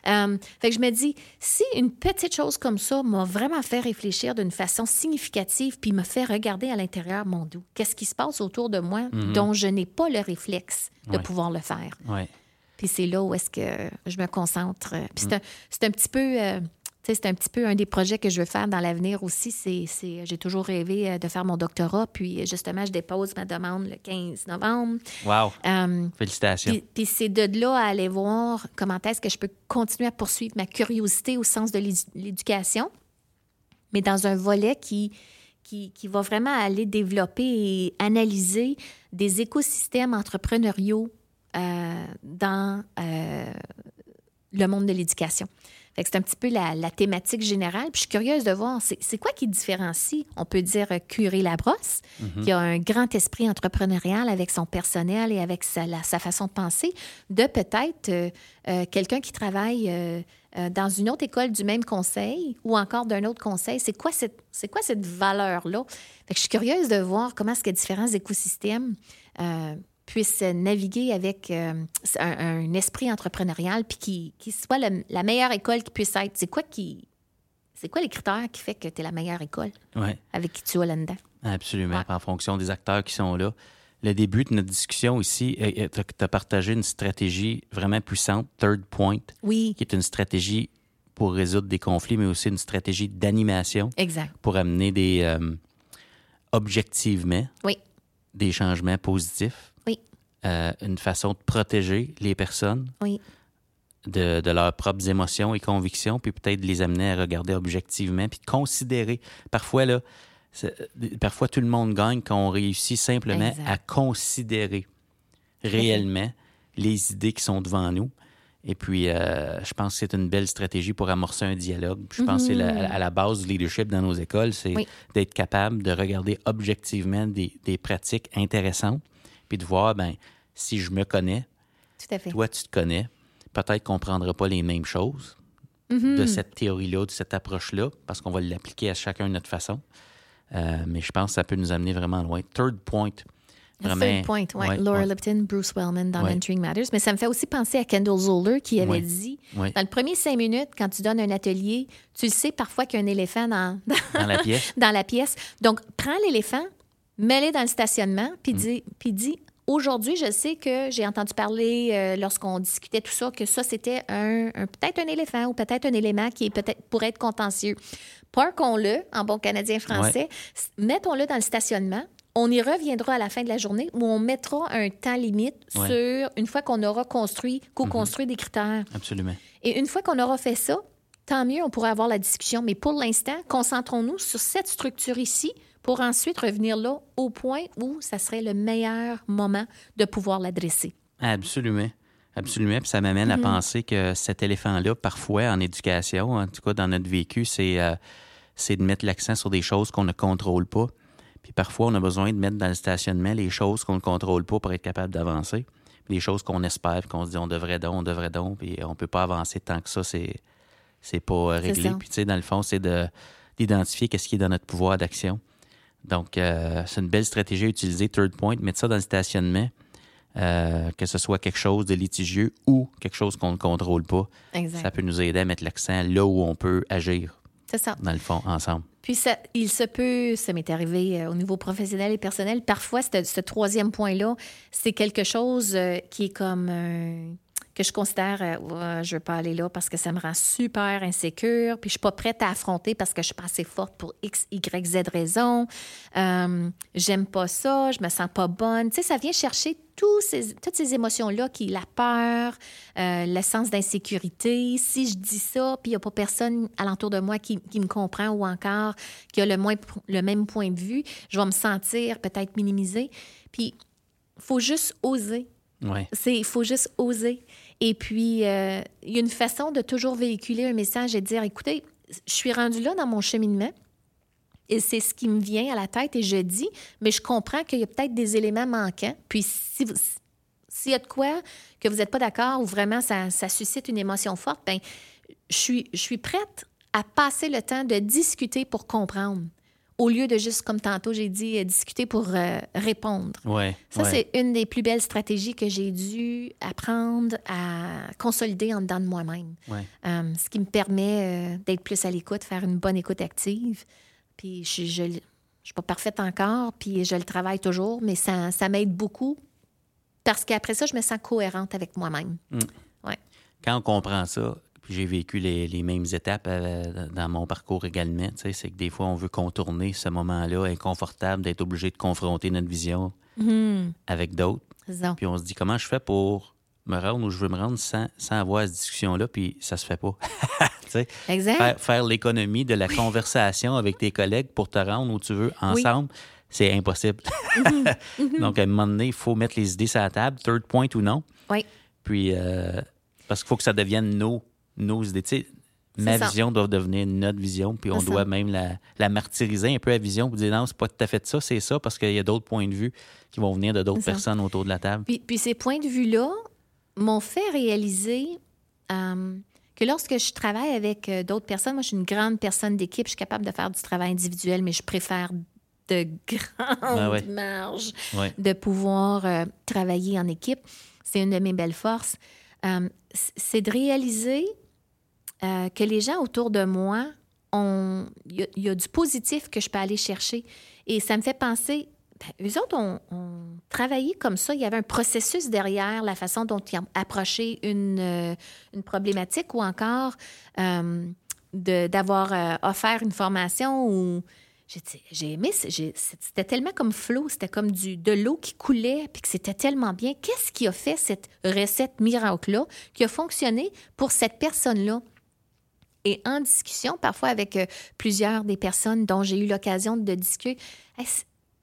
Euh, fait que je me dis, si une petite chose comme ça m'a vraiment fait réfléchir d'une façon significative, puis me fait regarder à l'intérieur mon dos, qu'est-ce qui se passe autour de moi dont je n'ai pas le réflexe de Ouais. pouvoir le faire? Ouais. Puis c'est là où est-ce que je me concentre. Puis c'est un, c'est un petit peu... euh, c'est un petit peu un des projets que je veux faire dans l'avenir aussi. C'est, j'ai toujours rêvé euh, de faire mon doctorat. Puis justement, je dépose ma demande le 15 novembre. Wow. Euh, Félicitations. puis, puis c'est de là à aller voir comment est-ce que je peux continuer à poursuivre ma curiosité au sens de l'édu- l'éducation, mais dans un volet qui, qui, qui va vraiment aller développer et analyser des écosystèmes entrepreneuriaux euh, dans euh, le monde de l'éducation. C'est un petit peu la, la thématique générale. Puis je suis curieuse de voir, c'est quoi qui différencie, on peut dire, Curé Labrosse, qui a un grand esprit entrepreneurial avec son personnel et avec sa, la- sa façon de penser, de peut-être euh, euh, quelqu'un qui travaille euh, dans une autre école du même conseil ou encore d'un autre conseil? C'est quoi cette, quoi cette valeur-là? Je suis curieuse de voir comment est-ce que différents écosystèmes puissent naviguer avec euh, un, un esprit entrepreneurial puis qui, qui soit le- la meilleure école qui puisse être. C'est quoi qui... C'est quoi les critères qui fait que tu es la meilleure école Ouais. avec qui tu as là-dedans? Absolument, Ouais. en fonction des acteurs qui sont là. Le début de notre discussion ici, tu as partagé une stratégie vraiment puissante, Third Point, Oui. qui est une stratégie pour résoudre des conflits, mais aussi une stratégie d'animation pour amener des euh, objectivement Oui. des changements positifs. Euh, une façon de protéger les personnes Oui. de, de leurs propres émotions et convictions, puis peut-être de les amener à regarder objectivement, puis de considérer. Parfois, là, euh, parfois tout le monde gagne quand on réussit simplement Exact. à considérer réellement les idées qui sont devant nous. Et puis, euh, je pense que c'est une belle stratégie pour amorcer un dialogue. Je pense que c'est la- à la base du leadership dans nos écoles, c'est. Oui. d'être capable de regarder objectivement des, des pratiques intéressantes, puis de voir, ben, si je me connais, Tout à fait. toi, tu te connais, peut-être qu'on ne prendra pas les mêmes choses Mm-hmm. de cette théorie-là, de cette approche-là, parce qu'on va l'appliquer à chacun de notre façon. Euh, mais je pense que ça peut nous amener vraiment loin. Third point. Vraiment, Third point, ouais. ouais, Laura ouais. Lipton, Bruce Wellman dans. Mentoring Matters. Mais ça me fait aussi penser à Kendall Zoller qui avait dit dans le premier cinq minutes, quand tu donnes un atelier, tu le sais parfois qu'il y a un éléphant dans, dans la pièce. dans la pièce. Donc, prends l'éléphant, mets-le dans le stationnement, puis Mm. dis, puis dis aujourd'hui, je sais que j'ai entendu parler euh, lorsqu'on discutait tout ça, que ça, c'était un, un- peut-être un éléphant ou peut-être un élément qui est peut-être pourrait être contentieux. Parquons-le en bon canadien français, mettons-le dans le stationnement. On y reviendra à la fin de la journée où on mettra un temps limite Ouais. sur une fois qu'on aura construit, co-construit des critères. Absolument. Et une fois qu'on aura fait ça, tant mieux, on pourra avoir la discussion. Mais pour l'instant, concentrons-nous sur cette structure ici pour ensuite revenir là au point où ça serait le meilleur moment de pouvoir l'adresser. Absolument. Absolument. Puis ça m'amène à penser que cet éléphant-là, parfois, en éducation, en tout cas dans notre vécu, c'est euh, de mettre l'accent sur des choses qu'on ne contrôle pas. Puis parfois, on a besoin de mettre dans le stationnement les choses qu'on ne contrôle pas pour être capable d'avancer. Les choses qu'on espère, qu'on se dit on devrait donc, on devrait donc, puis on peut pas avancer tant que ça, c'est c'est pas euh, réglé. Puis tu sais, dans le fond, c'est de d'identifier qu'est-ce qui est dans notre pouvoir d'action. Donc, euh, c'est une belle stratégie à utiliser, third point, mettre ça dans le stationnement, euh, que ce soit quelque chose de litigieux ou quelque chose qu'on ne contrôle pas. Exact. Ça peut nous aider à mettre l'accent là où on peut agir, C'est ça. dans le fond, ensemble. Puis ça, il se peut, ça m'est arrivé euh, au niveau professionnel et personnel, parfois ce, troisième point-là, c'est quelque chose qui est comme que je considère, euh, Ouais, je veux pas aller là parce que ça me rend super insécure, puis je suis pas prête à affronter parce que je suis pas assez forte pour X, Y, Z raison. Euh, J'aime pas ça, je me sens pas bonne. Tu sais, ça vient chercher tous ces, toutes ces émotions-là qui la peur, euh, le sens d'insécurité. Si je dis ça, puis il n'y a pas personne alentour de moi qui, qui me comprend ou encore qui a le, moins, le même point de vue, je vais me sentir peut-être minimisée. Puis, il faut juste oser. Ouais. Il faut juste oser. Et puis, euh, il y a une façon de toujours véhiculer un message et de dire, écoutez, je suis rendue là dans mon cheminement. Et c'est ce qui me vient à la tête et je dis, mais je comprends qu'il y a peut-être des éléments manquants. Puis si vous- s'il y a de quoi que vous n'êtes pas d'accord ou vraiment ça, ça suscite une émotion forte, ben je suis prête à passer le temps de discuter pour comprendre, au lieu de juste, comme tantôt j'ai dit, euh, discuter pour euh, répondre. Ouais. Ça, ouais. c'est une des plus belles stratégies que j'ai dû apprendre à consolider en dedans de moi-même. Ouais. Euh, ce qui me permet euh, d'être plus à l'écoute, faire une bonne écoute active. Puis je je, je suis pas parfaite encore, puis je le travaille toujours, mais ça, ça m'aide beaucoup parce qu'après ça, je me sens cohérente avec moi-même. Quand on comprend ça, puis j'ai vécu les, les mêmes étapes euh, dans mon parcours également, tu sais, c'est que des fois, on veut contourner ce moment-là inconfortable d'être obligé de confronter notre vision avec d'autres. Puis on se dit, comment je fais pour me rendre où je veux me rendre sans, sans avoir cette discussion-là, puis ça se fait pas. Tu sais, Exact. faire, faire l'économie de la conversation avec tes collègues pour te rendre où tu veux ensemble, c'est impossible. Donc, à un moment donné, il faut mettre les idées sur la table, third point ou non. Oui. Puis, euh, parce qu'il faut que ça devienne nos, nos idées. Tu sais, ma ça. vision doit devenir notre vision, puis on doit ça. même la, la martyriser un peu à vision pour dire non, c'est pas tout à fait ça, c'est ça, parce qu'il y a d'autres points de vue qui vont venir de d'autres personnes autour de la table. Puis, puis ces points de vue-là m'ont fait réaliser euh, que lorsque je travaille avec euh, d'autres personnes, moi, je suis une grande personne d'équipe, je suis capable de faire du travail individuel, mais je préfère de grandes Ah ouais. marges Ouais. de pouvoir euh, travailler en équipe. C'est une de mes belles forces. Euh, c'est de réaliser euh, que les gens autour de moi ont. Il y, a- du positif que je peux aller chercher. Et ça me fait penser. ben, eux autres ont, travaillé comme ça. Il y avait un processus derrière la façon dont ils ont approché une, euh, une problématique ou encore euh, d'avoir offert une formation où j'ai aimé, c'était tellement comme flot, c'était comme du, de l'eau qui coulait, puis que c'était tellement bien. Qu'est-ce qui a fait cette recette miracle-là qui a fonctionné pour cette personne-là? Et en discussion, parfois avec euh, plusieurs des personnes dont j'ai eu l'occasion de discuter, hey,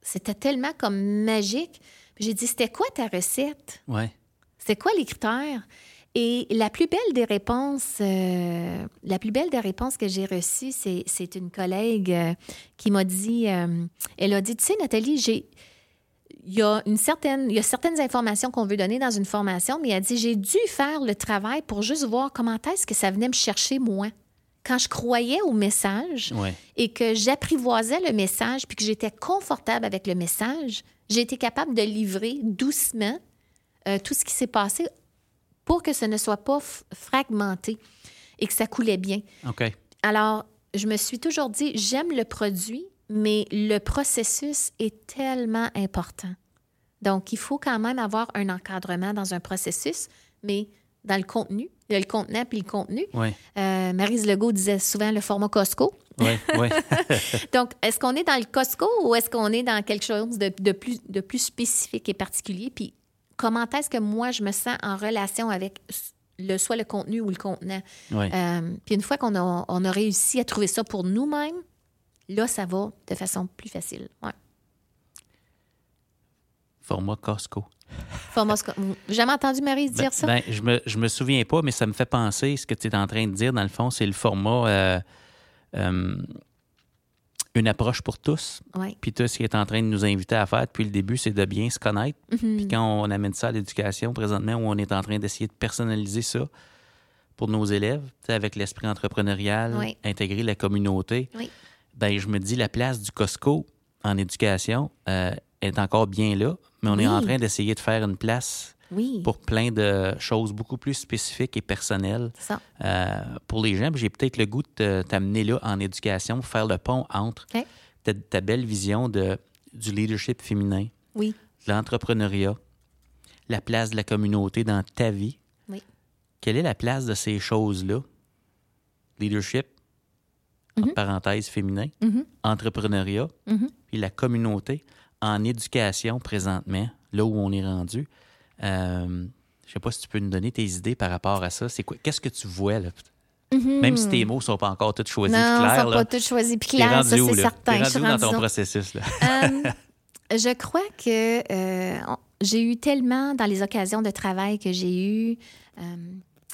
c'était tellement comme magique. J'ai dit, c'était quoi ta recette? Ouais. C'était quoi les critères? Et la plus belle des réponses, euh, la plus belle des réponses que j'ai reçues, c'est, une collègue euh, qui m'a dit, euh, elle a dit, tu sais, Nathalie, j'ai, il y a une certaine, il y a certaines informations qu'on veut donner dans une formation, mais elle a dit, j'ai dû faire le travail pour juste voir comment est-ce que ça venait me chercher moi. Quand je croyais au message Ouais. et que j'apprivoisais le message puis que j'étais confortable avec le message, j'ai été capable de livrer doucement euh, tout ce qui s'est passé pour que ce ne soit pas fragmenté et que ça coulait bien. Alors, je me suis toujours dit, j'aime le produit, mais le processus est tellement important. Donc, il faut quand même avoir un encadrement dans un processus, mais dans le contenu, il y a le contenant puis le contenu. Ouais. Euh, Marise Legault disait souvent le format Costco. Ouais. Donc, est-ce qu'on est dans le Costco ou est-ce qu'on est dans quelque chose de, de plus, de plus spécifique et particulier? Puis, comment est-ce que moi, je me sens en relation avec le, soit le contenu ou le contenant? Euh, puis, une fois qu'on a, on a réussi à trouver ça pour nous-mêmes, là, ça va de façon plus facile. Ouais. Format Costco. Format J'ai jamais entendu Marie dire Ben- ça? ben, je me, je me souviens pas, mais ça me fait penser, ce que tu es en train de dire, dans le fond, c'est le format euh, euh, une approche pour tous. oui. Puis toi, ce qu'il est en train de nous inviter à faire depuis le début, c'est de bien se connaître. Mhm. Puis quand on amène ça à l'éducation, présentement, où on est en train d'essayer de personnaliser ça pour nos élèves, avec l'esprit entrepreneurial, intégrer la communauté, Oui. ben je me dis, la place du Costco en éducation euh, est encore bien là, mais on est en train d'essayer de faire une place Oui. pour plein de choses beaucoup plus spécifiques et personnelles Ça. euh, pour les gens. J'ai peut-être le goût de t'amener là en éducation, pour faire le pont entre ta, ta belle vision de, du leadership féminin, Oui. de l'entrepreneuriat, la place de la communauté dans ta vie. Oui. Quelle est la place de ces choses-là? Leadership, entre parenthèses féminin, Mhm. entrepreneuriat, Mhm. puis la communauté en éducation présentement, là où on est rendu. Euh, je sais pas si tu peux nous donner tes idées par rapport à ça. C'est quoi? Qu'est-ce que tu vois là? Même si tes mots sont pas encore tous choisis Non, clairs, sont là. pas tous choisis puis clairs, ça, c'est certain. Je suis rendu où dans ton processus, là? Euh, je crois que euh, j'ai eu tellement dans les occasions de travail que j'ai eues euh,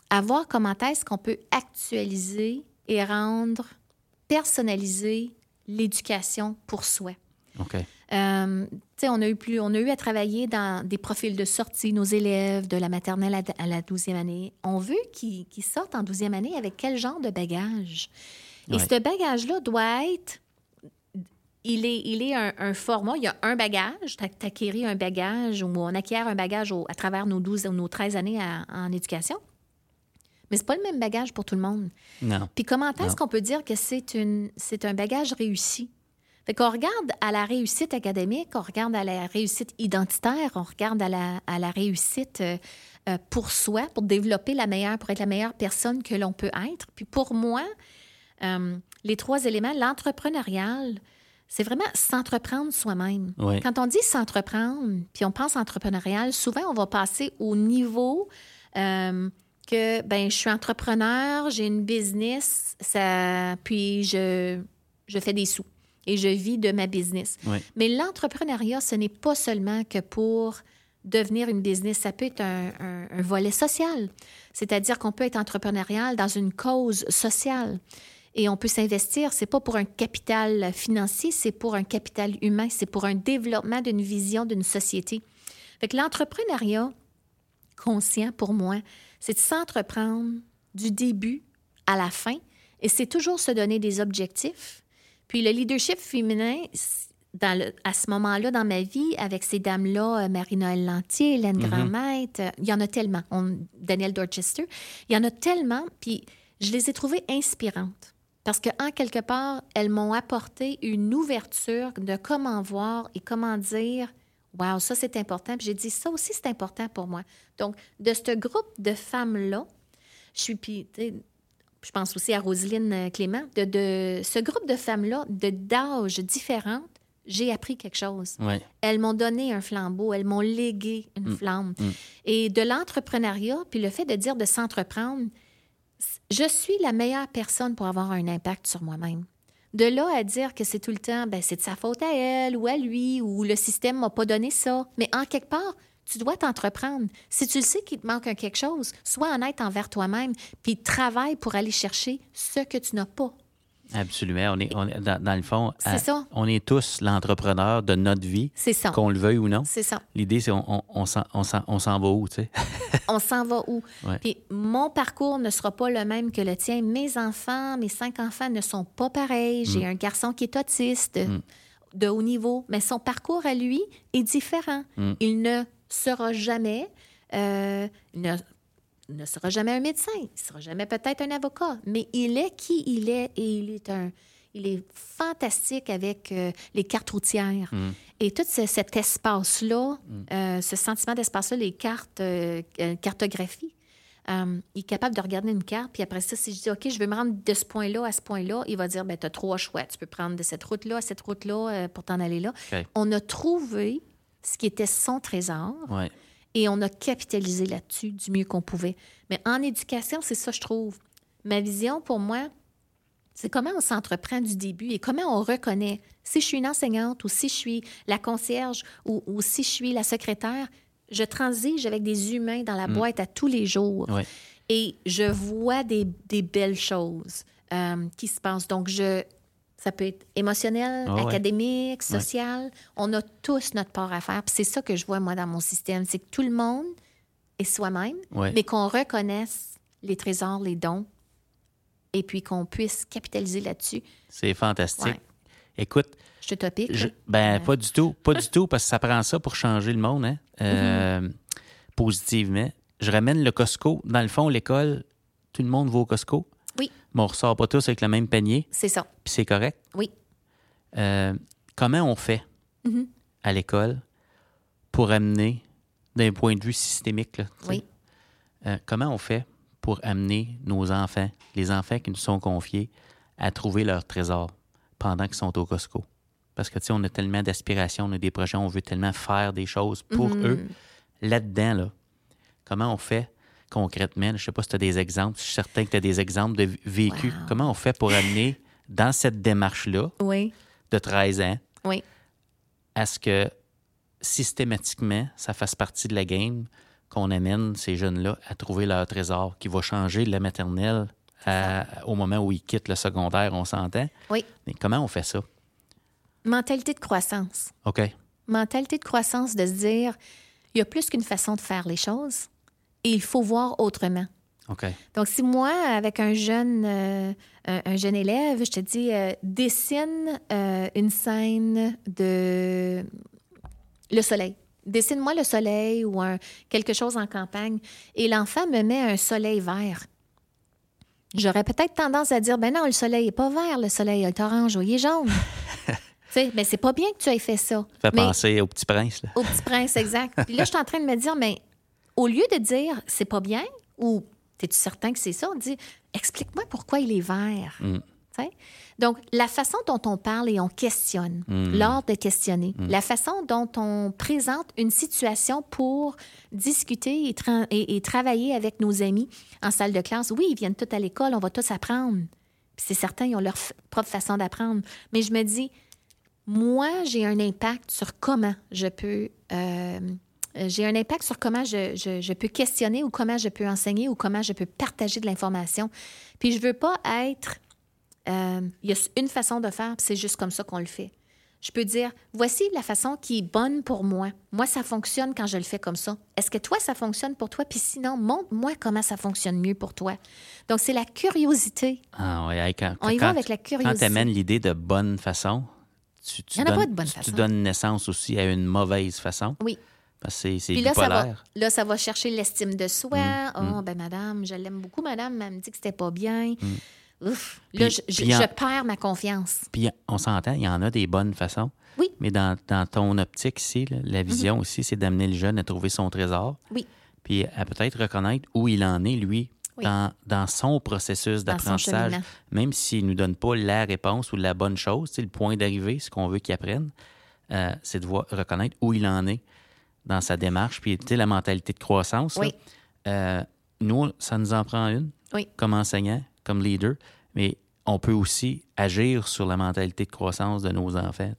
à voir comment est-ce qu'on peut actualiser et rendre personnaliser l'éducation pour soi. Euh, on a eu plus, on a eu à travailler dans des profils de sortie, nos élèves de la maternelle à, à la 12e année. On veut qu'ils sortent en 12e année avec quel genre de bagage? Et ce bagage-là doit être il est, il est un, un format, il y a un bagage, tu acquéris un bagage ou on acquiert un bagage au- à travers nos 12 ou nos 13 années à- en éducation. Mais c'est pas le même bagage pour tout le monde. Non. Puis comment est-ce qu'on peut dire que c'est un bagage réussi? Fait qu'on regarde à la réussite académique, on regarde à la réussite identitaire, on regarde à la, à la réussite euh, euh, pour soi, pour développer la meilleure, pour être la meilleure personne que l'on peut être. Puis pour moi, euh, les trois éléments, l'entrepreneurial, c'est vraiment s'entreprendre soi-même. Quand on dit s'entreprendre, puis on pense entrepreneurial, souvent on va passer au niveau euh, que ben je suis entrepreneur, j'ai une business, ça, puis je, je fais des sous et je vis de ma business. Oui. Mais l'entrepreneuriat, ce n'est pas seulement que pour devenir une business, ça peut être un, un- un volet social. C'est-à-dire qu'on peut être entrepreneurial dans une cause sociale. Et on peut s'investir, c'est pas pour un capital financier, c'est pour un capital humain, c'est pour un développement d'une vision d'une société. Fait que l'entrepreneuriat conscient pour moi, c'est de s'entreprendre du début à la fin et c'est toujours se donner des objectifs. Puis le leadership féminin, c- dans le- à ce moment-là dans ma vie, avec ces dames-là, euh, Marie-Noël Lantier, Hélène Grandmaître, euh, il y en a tellement. On- Danielle Dorchester, il y en a tellement, puis je les ai trouvées inspirantes. Parce qu'en quelque part, elles m'ont apporté une ouverture de comment voir et comment dire Wow, ça c'est important. Puis j'ai dit ça aussi c'est important pour moi. Donc, de ce groupe de femmes-là, je suis. Puis, je pense aussi à Roselyne euh, Clément, de, de ce groupe de femmes-là, de d'âges différents, j'ai appris quelque chose. Ouais. Elles m'ont donné un flambeau, elles m'ont légué une Mm. flamme. Mm. Et de l'entrepreneuriat, puis le fait de dire de s'entreprendre, je suis la meilleure personne pour avoir un impact sur moi-même. De là à dire que c'est tout le temps, ben, c'est de sa faute à elle ou à lui, ou le système m'a pas donné ça. Mais en quelque part, tu dois t'entreprendre. Si tu le sais qu'il te manque un quelque chose, sois honnête envers toi-même, puis travaille pour aller chercher ce que tu n'as pas. Absolument. On est, on est- dans, dans le fond, à- ça. on est tous l'entrepreneur de notre vie, C'est ça. qu'on le veuille ou non. C'est ça. L'idée, c'est on, on, on s'en- va où, tu sais? on s'en va où? Ouais. Puis mon parcours ne sera pas le même que le tien. Mes enfants, mes cinq enfants ne sont pas pareils. J'ai un garçon qui est autiste de haut niveau, mais son parcours à lui est différent. Il ne sera jamais, euh, ne, ne sera jamais un médecin, il ne sera jamais peut-être un avocat, mais il est qui il est et il est un, il est fantastique avec euh, les cartes routières. Et tout ce- cet espace-là, euh, ce sentiment d'espace-là, les cartes, euh, cartographie, il est capable de regarder une carte, puis après ça, si je dis, OK, je veux me rendre de ce point-là à ce point-là, il va dire, ben tu as trois choix. Tu peux prendre de cette route-là à cette route-là pour t'en aller là. On a trouvé ce qui était son trésor Ouais. et on a capitalisé là-dessus du mieux qu'on pouvait. Mais en éducation, c'est ça, je trouve. Ma vision, pour moi, c'est comment on s'entreprend du début et comment on reconnaît si je suis une enseignante ou si je suis la concierge ou, ou si je suis la secrétaire. Je transige avec des humains dans la boîte à tous les jours Ouais. et je vois des, des belles choses euh, qui se passent. Donc, je, ça peut être émotionnel, Ah ouais. académique, social. On a tous notre part à faire. Puis c'est ça que je vois, moi, dans mon système. C'est que tout le monde est soi-même, Ouais. mais qu'on reconnaisse les trésors, les dons, et puis qu'on puisse capitaliser là-dessus. C'est fantastique. Écoute, Je te topique. je- ben, Euh, pas du tout. Pas du tout, parce que ça prend ça pour changer le monde, hein? Euh, Mm-hmm. Positivement. Je ramène le Costco. Dans le fond, l'école, tout le monde va au Costco. Mais on ressort pas tous avec le même panier, C'est ça. puis c'est correct? Oui. Euh, comment on fait Mhm. à l'école pour amener, d'un point de vue systémique, là, Oui. euh, comment on fait pour amener nos enfants, les enfants qui nous sont confiés, à trouver leur trésor pendant qu'ils sont au Costco? Parce que, tu sais, on a tellement d'aspirations, on a des projets, on veut tellement faire des choses pour Mhm. eux. Là-dedans, là, comment on fait concrètement? Je ne sais pas si tu as des exemples. Je suis certain que tu as des exemples de vécus. Wow. Comment on fait pour amener dans cette démarche-là Oui. de 13 ans Oui. à ce que systématiquement, ça fasse partie de la game qu'on amène ces jeunes-là à trouver leur trésor qui va changer de la maternelle à- au moment où ils quittent le secondaire, on s'entend? Oui. Mais comment on fait ça? Mentalité de croissance. OK. mentalité de croissance de se dire, il y a plus qu'une façon de faire les choses et il faut voir autrement. OK. Donc, si moi, avec un jeune, euh, un, un jeune élève, je te dis, euh, dessine euh, une scène de le soleil. Dessine-moi le soleil ou un, quelque chose en campagne. Et l'enfant me met un soleil vert. J'aurais peut-être tendance à dire, ben non, le soleil n'est pas vert, le soleil est orange ou il est jaune. tu sais, mais c'est pas bien que tu aies fait ça. Ça fait Mais- penser au petit prince. Là. au petit prince, exact. Puis là, je suis en train de me dire, mais au lieu de dire c'est pas bien ou es-tu certain que c'est ça, on dit explique-moi pourquoi il est vert. Mm. Donc, la façon dont on parle et on questionne, Mm. l'art de questionner, la façon dont on présente une situation pour discuter et, tra- et- et travailler avec nos amis en salle de classe. Oui, ils viennent tous à l'école, on va tous apprendre. C'est certain, ils ont leur propre façon d'apprendre. Mais je me dis, moi, j'ai un impact sur comment je peux. euh, j'ai un impact sur comment je, je- je peux questionner ou comment je peux enseigner ou comment je peux partager de l'information. Puis je veux pas être. euh, Il y a une façon de faire, puis c'est juste comme ça qu'on le fait. Je peux dire, voici la façon qui est bonne pour moi. Moi, ça fonctionne quand je le fais comme ça. Est-ce que toi, ça fonctionne pour toi? Puis sinon, montre-moi comment ça fonctionne mieux pour toi. Donc, c'est la curiosité. Ah, hey, quand, On y quand- va avec la Quand curiosité. tu amènes l'idée de bonne façon, tu, tu donnes, pas de bonne tu- façon. tu donnes naissance aussi à une mauvaise façon. Oui. Parce que c'est- c'est Puis là ça, va, là, ça va chercher l'estime de soi. Mm, oh, ben madame, je l'aime beaucoup, madame, mais elle me dit que c'était pas bien. ouf, là, je, je- puis en- je perds ma confiance. Puis on s'entend, il y en a des bonnes façons. Oui. Mais dans, dans ton optique ici, là, la vision aussi, c'est d'amener le jeune à trouver son trésor. Oui. Puis à peut-être reconnaître où il en est, lui, Oui. dans, dans son processus d'apprentissage. Même s'il ne nous donne pas la réponse ou la bonne chose, sais, le point d'arrivée, ce qu'on veut qu'il apprenne, euh, c'est de voir, reconnaître où il en est dans sa démarche. Puis la mentalité de croissance, là, euh, nous, ça nous en prend une Oui. comme enseignant, comme leader, mais on peut aussi agir sur la mentalité de croissance de nos enfants.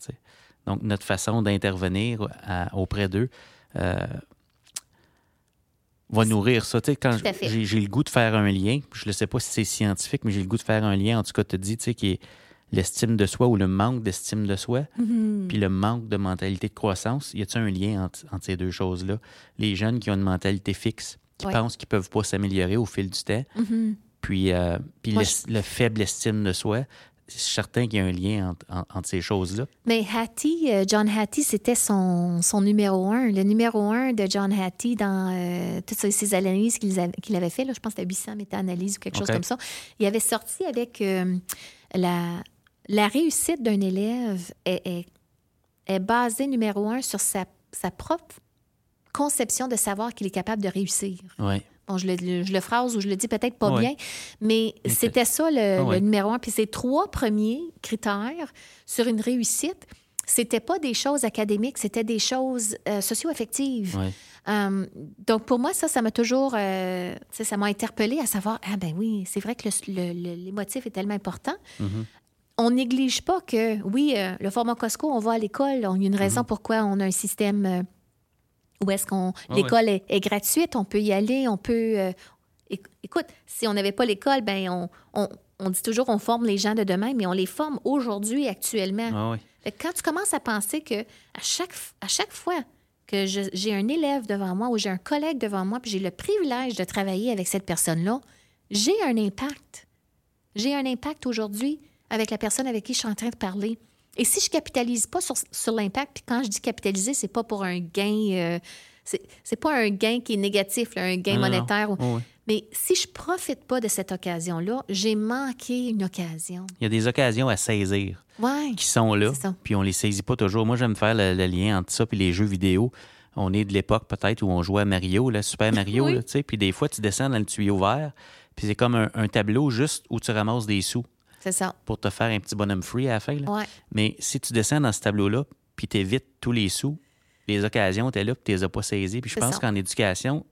Donc, notre façon d'intervenir auprès d'eux euh, va nourrir ça. Quand j'ai le goût de faire un lien, je ne sais pas si c'est scientifique, mais j'ai le goût de faire un lien, en tout cas, tu dis, tu sais, qui est l'estime de soi ou le manque d'estime de soi, Mm-hmm. puis le manque de mentalité de croissance. Y a-t-il un lien entre, entre ces deux choses-là? Les jeunes qui ont une mentalité fixe, qui Ouais. pensent qu'ils peuvent pas s'améliorer au fil du temps, Mhm. puis, euh, puis Moi, le, le faible estime de soi, c'est certain qu'il y a un lien entre, en- entre ces choses-là. Mais Hattie, euh, John Hattie, c'était son, son numéro un. Le numéro un de John Hattie dans euh, toutes ces, analyses qu'il avait, qu'il avait fait, là, je pense que c'était 800 méta-analyses ou quelque chose comme ça. Il avait sorti avec euh, la, la réussite d'un élève est, est- est basée numéro un sur sa, sa propre conception de savoir qu'il est capable de réussir. Oui. Bon, je le, le- je le phrase ou je le dis peut-être pas bien, mais c'était ça le, Ah numéro un. Puis ces trois premiers critères sur une réussite, c'était pas des choses académiques, c'était des choses euh, socio-affectives. Oui. Euh, donc pour moi, ça, ça m'a toujours, euh, ça m'a interpellée à savoir, ah ben oui, c'est vrai que le- le- le- l'émotif est tellement important. Mhm. On néglige pas que, oui, euh, le format Costco, on va à l'école. On- Il y a une raison pourquoi on a un système euh, où est-ce qu'on Ah l'école est, est gratuite, on peut y aller, on peut. euh, éc- écoute, si on n'avait pas l'école, ben on, on, on dit toujours on forme les gens de demain, mais on les forme aujourd'hui, actuellement. Ah oui. Fait que quand tu commences à penser que à chaque, à chaque fois que j'ai un élève devant moi ou j'ai un collègue devant moi, puis j'ai le privilège de travailler avec cette personne-là, j'ai un impact. J'ai un impact aujourd'hui avec la personne avec qui je suis en train de parler. Et si je capitalise pas sur, sur l'impact, puis quand je dis capitaliser, c'est pas pour un gain, euh, c'est pas un gain qui est négatif, là, un gain Non, non, non. monétaire. ou- Oh, oui. Mais si je profite pas de cette occasion-là, j'ai manqué une occasion. Il y a des occasions à saisir Ouais. qui sont là, puis on les saisit pas toujours. Moi, j'aime faire le, le lien entre ça et les jeux vidéo. On est de l'époque peut-être où on jouait à Mario, là, Super Mario, Oui. tu sais, puis des fois, tu descends dans le tuyau vert, puis c'est comme un, un tableau juste où tu ramasses des sous C'est ça. pour te faire un petit bonhomme free à la fin. là. Ouais. Mais si tu descends dans ce tableau-là, puis tu évites tous les sous, les occasions étaient là, puis tu les as pas saisies. Puis je pense qu'en éducation,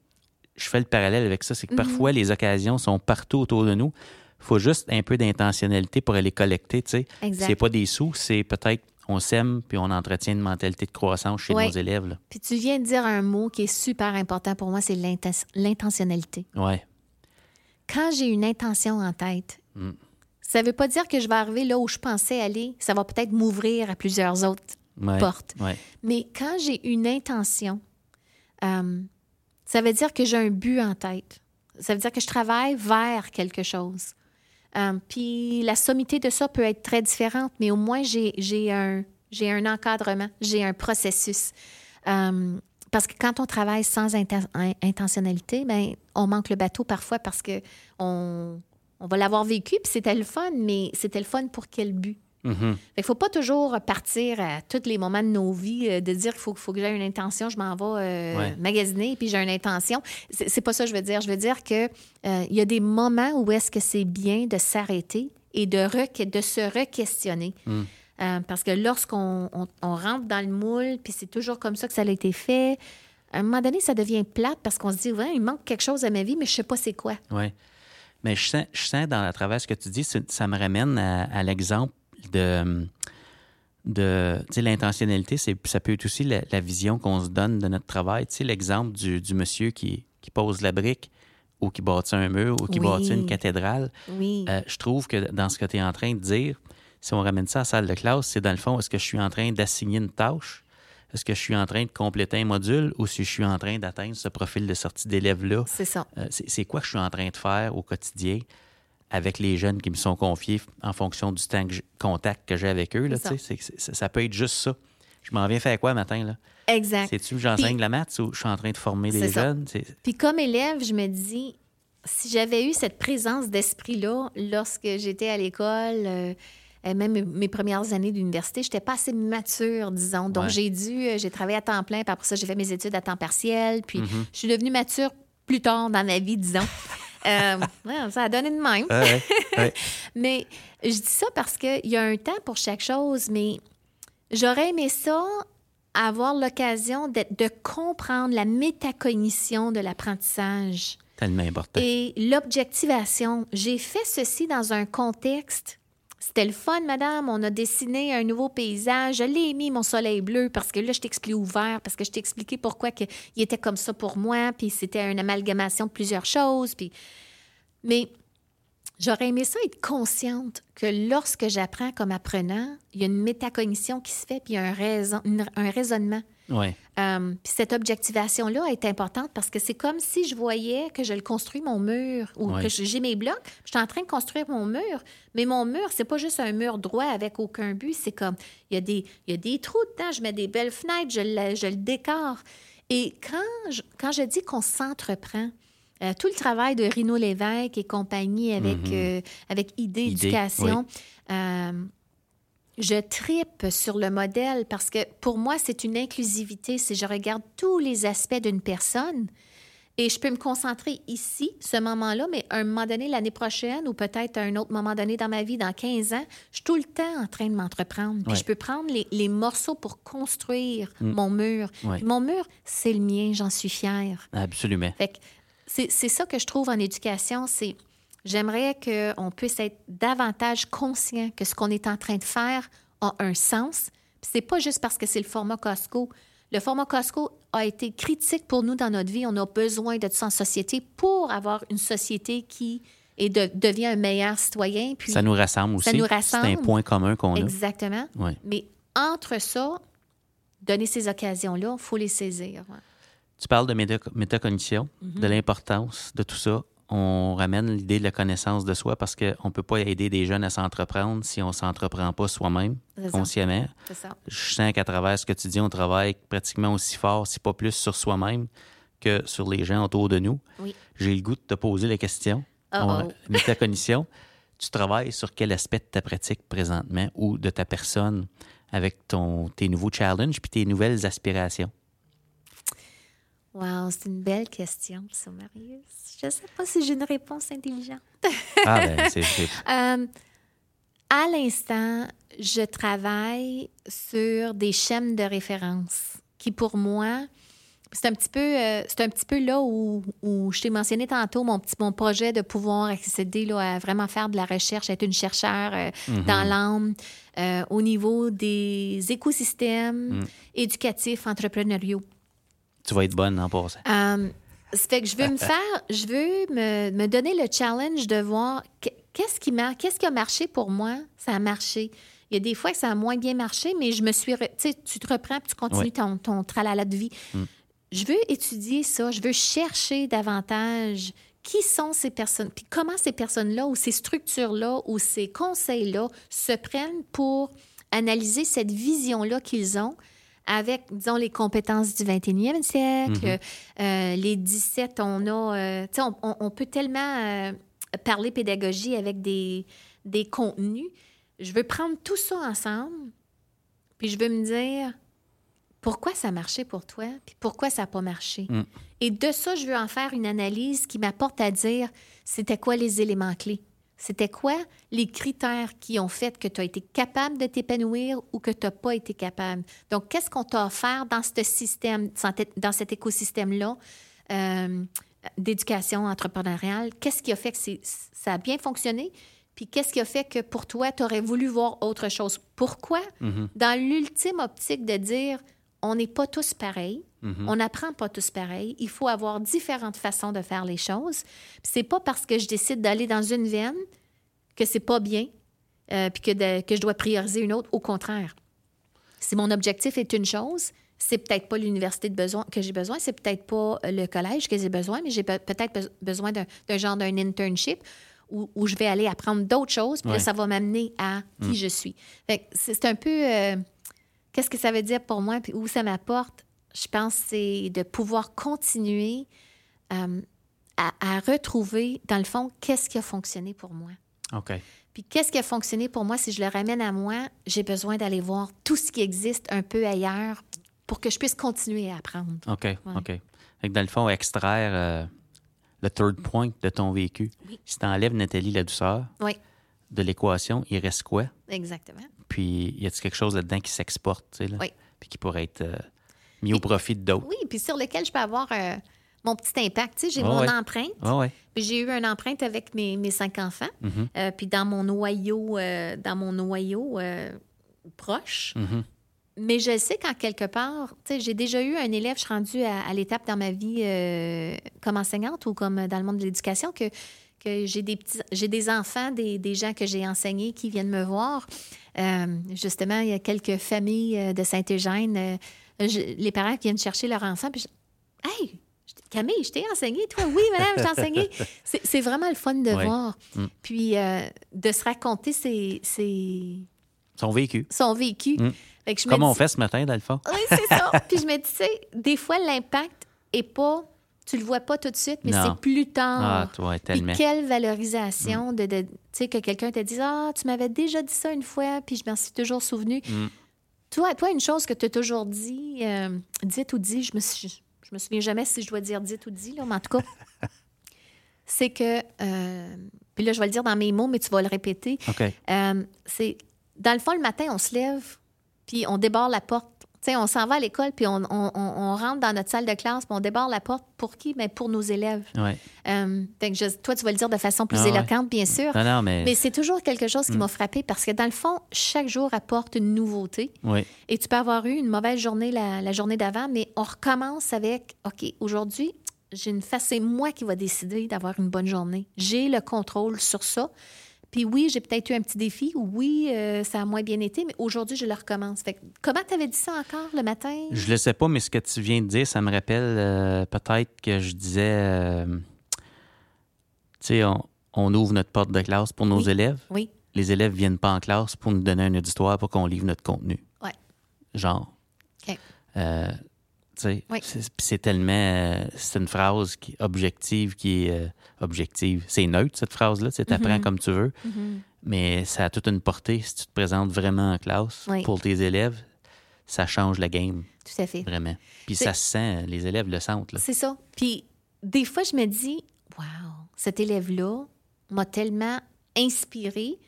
je fais le parallèle avec ça, c'est que parfois, les occasions sont partout autour de nous. Il faut juste un peu d'intentionnalité pour aller collecter, tu sais. C'est pas des sous, c'est peut-être on sème puis on entretient une mentalité de croissance chez nos élèves. Là. Puis tu viens de dire un mot qui est super important pour moi, c'est l'inten- l'intentionnalité. Ouais. Quand j'ai une intention en tête, Mm. Ça ne veut pas dire que je vais arriver là où je pensais aller. Ça va peut-être m'ouvrir à plusieurs autres Ouais. portes. Ouais. Mais quand j'ai une intention, euh, ça veut dire que j'ai un but en tête. Ça veut dire que je travaille vers quelque chose. Euh, puis la sommité de ça peut être très différente, mais au moins j'ai un, encadrement, j'ai un processus. Euh, parce que quand on travaille sans inten- in- intentionnalité, ben, on manque le bateau parfois parce que on, on va l'avoir vécu, puis c'était le fun, mais c'était le fun pour quel but? Mhm. Il ne faut pas toujours partir à tous les moments de nos vies euh, de dire qu'il faut, faut que j'ai une intention, je m'en vais euh, Ouais. magasiner, puis j'ai une intention. C'est pas ça que je veux dire. Je veux dire que euh, il y a des moments où est-ce que c'est bien de s'arrêter et de, re- de se re-questionner. Mm. Euh, parce que lorsqu'on on- on rentre dans le moule, puis c'est toujours comme ça que ça a été fait, à un moment donné, ça devient plate parce qu'on se dit, ouais, il manque quelque chose à ma vie, mais je sais pas c'est quoi. Mais je sens, je sens dans, à travers ce que tu dis, ça me ramène à, à l'exemple de, de l'intentionnalité. Ça peut être aussi la, la vision qu'on se donne de notre travail. Tu sais, l'exemple du, du monsieur qui, qui pose la brique ou qui bâtit un mur ou qui Oui. bâtit une cathédrale. Oui. Euh, je trouve que dans ce que tu es en train de dire, si on ramène ça à la salle de classe, c'est dans le fond, est-ce que je suis en train d'assigner une tâche? Est-ce que je suis en train de compléter un module ou si je suis en train d'atteindre ce profil de sortie d'élève-là? c'est ça. Euh, c'est quoi que je suis en train de faire au quotidien avec les jeunes qui me sont confiés en fonction du temps que j'ai- contact que j'ai avec eux. Là, ça. peut être juste ça. Je m'en viens faire quoi matin? là? Exact. C'est-tu que j'enseigne la maths ou je suis en train de former les ça. jeunes? Puis comme élève, je me dis, si j'avais eu cette présence d'esprit-là lorsque j'étais à l'école, euh, même mes- premières années d'université, je n'étais pas assez mature, disons. Donc, Ouais. j'ai dû, euh, j'ai travaillé à temps plein, puis après ça, j'ai fait mes études à temps partiel, puis Mhm. je suis devenue mature plus tard dans ma vie, disons. Euh, ouais, ça a donné de même. Ouais, ouais. Mais je dis ça parce qu'il y a un temps pour chaque chose, mais j'aurais aimé ça avoir l'occasion de, de comprendre la métacognition de l'apprentissage Tellement important. et l'objectivation. J'ai fait ceci dans un contexte. C'était le fun, madame. On a dessiné un nouveau paysage. Je l'ai mis, mon soleil bleu, parce que là, je t'explique ouvert, parce que je t'ai expliqué pourquoi il était comme ça pour moi, puis c'était une amalgamation de plusieurs choses. Puis... Mais j'aurais aimé ça être consciente que lorsque j'apprends comme apprenant, il y a une métacognition qui se fait, puis il y a un raisonnement. Ouais. Euh, puis cette objectivation-là est importante parce que c'est comme si je voyais que je le construis mon mur ou Ouais. que j'ai mes blocs. Je suis en train de construire mon mur, mais mon mur, c'est pas juste un mur droit avec aucun but. C'est comme, il y, a des, il y a des trous dedans, je mets des belles fenêtres, je le, je le décore. Et quand je, quand je dis qu'on s'entreprend, euh, tout le travail de Rino Lévesque et compagnie avec, Mhm. euh, avec Idée Idée, Éducation, euh, je tripe sur le modèle parce que pour moi, c'est une inclusivité. Si je regarde tous les aspects d'une personne et je peux me concentrer ici, ce moment-là, mais à un moment donné, l'année prochaine ou peut-être à un autre moment donné dans ma vie, dans 15 ans, je suis tout le temps en train de m'entreprendre. Puis Ouais. je peux prendre les, les morceaux pour construire Mm. mon mur. Ouais. Mon mur, c'est le mien, j'en suis fière. Absolument. Fait c'est ça que je trouve en éducation, c'est j'aimerais qu'on puisse être davantage conscient que ce qu'on est en train de faire a un sens. C'est pas juste parce que c'est le format Costco. Le format Costco a été critique pour nous dans notre vie. On a besoin de ça en société pour avoir une société qui de- devient un meilleur citoyen. Puis Ça nous rassemble aussi. Ça nous C'est un rassemble. point commun qu'on a. Exactement. Mais entre ça, donner ces occasions-là, il faut les saisir. Tu parles de méta- métacognition, Mhm. de l'importance de tout ça. On ramène l'idée de la connaissance de soi parce qu'on ne peut pas aider des jeunes à s'entreprendre si on ne s'entreprend pas soi-même, consciemment. Ça. Je sens qu'à travers ce que tu dis, on travaille pratiquement aussi fort, si pas plus, sur soi-même que sur les gens autour de nous. Oui. J'ai le goût de te poser la question. Uh-oh. On- métacognition, tu travailles sur quel aspect de ta pratique présentement ou de ta personne avec ton, tes nouveaux challenges puis tes nouvelles aspirations? Wow, c'est une belle question, ça, Marius. Je ne sais pas si j'ai une réponse intelligente. Ah, ben, c'est. Euh, à l'instant, je travaille sur des schèmes de référence qui, pour moi, c'est un petit peu, euh, c'est un petit peu là où, où je t'ai mentionné tantôt mon petit mon projet de pouvoir accéder là, à vraiment faire de la recherche, être une chercheure euh, Mhm. dans l'âme euh, au niveau des écosystèmes Mm. éducatifs entrepreneuriaux. Tu vas être bonne en passant. Euh, ça fait que je veux me faire, je veux me, me donner le challenge de voir que- qu'est-ce qui, qu'est-ce qui a marché pour moi. Ça a marché. Il y a des fois que ça a moins bien marché, mais je me suis. re- Tu sais, tu te reprends puis tu continues ton, ton tralala de vie. Mm. Je veux étudier ça. Je veux chercher davantage qui sont ces personnes, puis comment ces personnes-là ou ces structures-là ou ces conseils-là se prennent pour analyser cette vision-là qu'ils ont avec, disons, les compétences du 21e siècle, euh, les 17, on a... euh, tu sais, on, peut tellement euh, parler pédagogie avec des, des contenus. Je veux prendre tout ça ensemble, puis je veux me dire pourquoi ça a marché pour toi, puis pourquoi ça n'a pas marché. Mm. Et de ça, je veux en faire une analyse qui m'apporte à dire c'était quoi les éléments clés. C'était quoi les critères qui ont fait que tu as été capable de t'épanouir ou que tu n'as pas été capable? Donc, qu'est-ce qu'on t'a offert dans ce système, dans cet écosystème-là euh, d'éducation entrepreneuriale? Qu'est-ce qui a fait que ça a bien fonctionné? Puis qu'est-ce qui a fait que pour toi, tu aurais voulu voir autre chose? Pourquoi? Mhm, Dans l'ultime optique de dire, on n'est pas tous pareils, mhm. on n'apprend pas tous pareil. Il faut avoir différentes façons de faire les choses. C'est pas parce que je décide d'aller dans une veine que c'est pas bien, euh, puis que, de- que je dois prioriser une autre. Au contraire. Si mon objectif est une chose, c'est peut-être pas l'université de besoin que j'ai besoin, c'est peut-être pas euh, le collège que j'ai besoin, mais j'ai pe- peut-être be- besoin d'un genre d'un internship où, où je vais aller apprendre d'autres choses, puis là, ça va m'amener à qui je suis. C'est un peu euh, qu'est-ce que ça veut dire pour moi, puis où ça m'apporte. Je pense que c'est de pouvoir continuer euh, à, à retrouver, dans le fond, qu'est-ce qui a fonctionné pour moi. OK. Puis qu'est-ce qui a fonctionné pour moi, si je le ramène à moi, j'ai besoin d'aller voir tout ce qui existe un peu ailleurs pour que je puisse continuer à apprendre. OK. OK. Fait que dans le fond, extraire euh, le third point de ton vécu. Oui. Si tu enlèves, Nathalie, la douceur Oui, de l'équation, il reste quoi? exactement. Puis, y a-t-il quelque chose là-dedans qui s'exporte, tu sais, là? Oui. Puis qui pourrait être euh, mis au profit d'autres? Oui, puis sur lequel je peux avoir euh, mon petit impact. Tu sais, j'ai mon ouais. empreinte. Ouais. Puis j'ai eu une empreinte avec mes, mes cinq enfants. Mhm. Euh, puis dans mon noyau, dans mon noyau proche. Mhm. Mais je sais qu'en quelque part, j'ai déjà eu un élève, je suis rendue à, à l'étape dans ma vie euh, comme enseignante ou comme dans le monde de l'éducation que, que j'ai des petits, j'ai des enfants, des, des gens que j'ai enseignés qui viennent me voir. Euh, justement, il y a quelques familles euh, de Saint-Eugène, euh, je- les parents qui viennent chercher leur enfant, puis je, hey, Camille, je t'ai enseigné, toi, oui, madame, je t'ai enseigné. C'est, c'est vraiment le fun de voir. Mm. Puis euh, de se raconter ses, ses- Son vécu. son vécu. Mm. Fait que je me Comme on fait ce matin, dans le fond. oui, c'est ça. Puis je me dis, tu sais, des fois, l'impact est pas. Tu le vois pas tout de suite, mais c'est plus tard. Ah, toi, tellement. quelle valorisation de, de- tu sais, que quelqu'un te dise Ah, tu m'avais déjà dit ça une fois, puis je m'en suis toujours souvenu. Mm. Toi, toi, une chose que tu as toujours dit, euh, dite ou dit, je me, suis- je me souviens jamais si je dois dire dite ou dit, là, mais en tout cas, c'est que. euh, puis là, je vais le dire dans mes mots, mais tu vas le répéter. OK. Euh, c'est dans le fond, le matin, on se lève, puis on débarre la porte. Tu sais, on s'en va à l'école, puis on, on- on- on rentre dans notre salle de classe, puis on débarre la porte pour qui? Mais pour nos élèves. Ouais. Euh, je- toi, tu vas le dire de façon plus Ah ouais. éloquente, bien sûr. Non, non, mais. Mais c'est toujours quelque chose qui Mm. m'a frappé parce que dans le fond, chaque jour apporte une nouveauté. Et tu peux avoir eu une mauvaise journée la, la journée d'avant, mais on recommence avec OK, aujourd'hui, j'ai une face, c'est moi qui va décider d'avoir une bonne journée. J'ai le contrôle sur ça. Puis oui, j'ai peut-être eu un petit défi. Oui, euh, ça a moins bien été, mais aujourd'hui, je le recommence. Fait que, comment tu avais dit ça encore le matin? Je le sais pas, mais ce que tu viens de dire, ça me rappelle euh, peut-être que je disais. euh, tu sais, on, on ouvre notre porte de classe pour nos Oui. élèves. Oui, Les élèves viennent pas en classe pour nous donner un auditoire pour qu'on livre notre contenu. Ouais. Genre. OK. Tu sais, Oui. c'est- tellement. c'est une phrase qui, objective qui est. objective. C'est neutre, cette phrase-là. Tu t'apprends Mhm. comme tu veux. Mhm. Mais ça a toute une portée si tu te présentes vraiment en classe Oui. pour tes élèves. Ça change la game, tout à fait. vraiment. Puis C'est- ça se sent, les élèves le sentent. Là. C'est ça. Puis des fois, je me dis, wow, cet élève-là m'a tellement inspiré.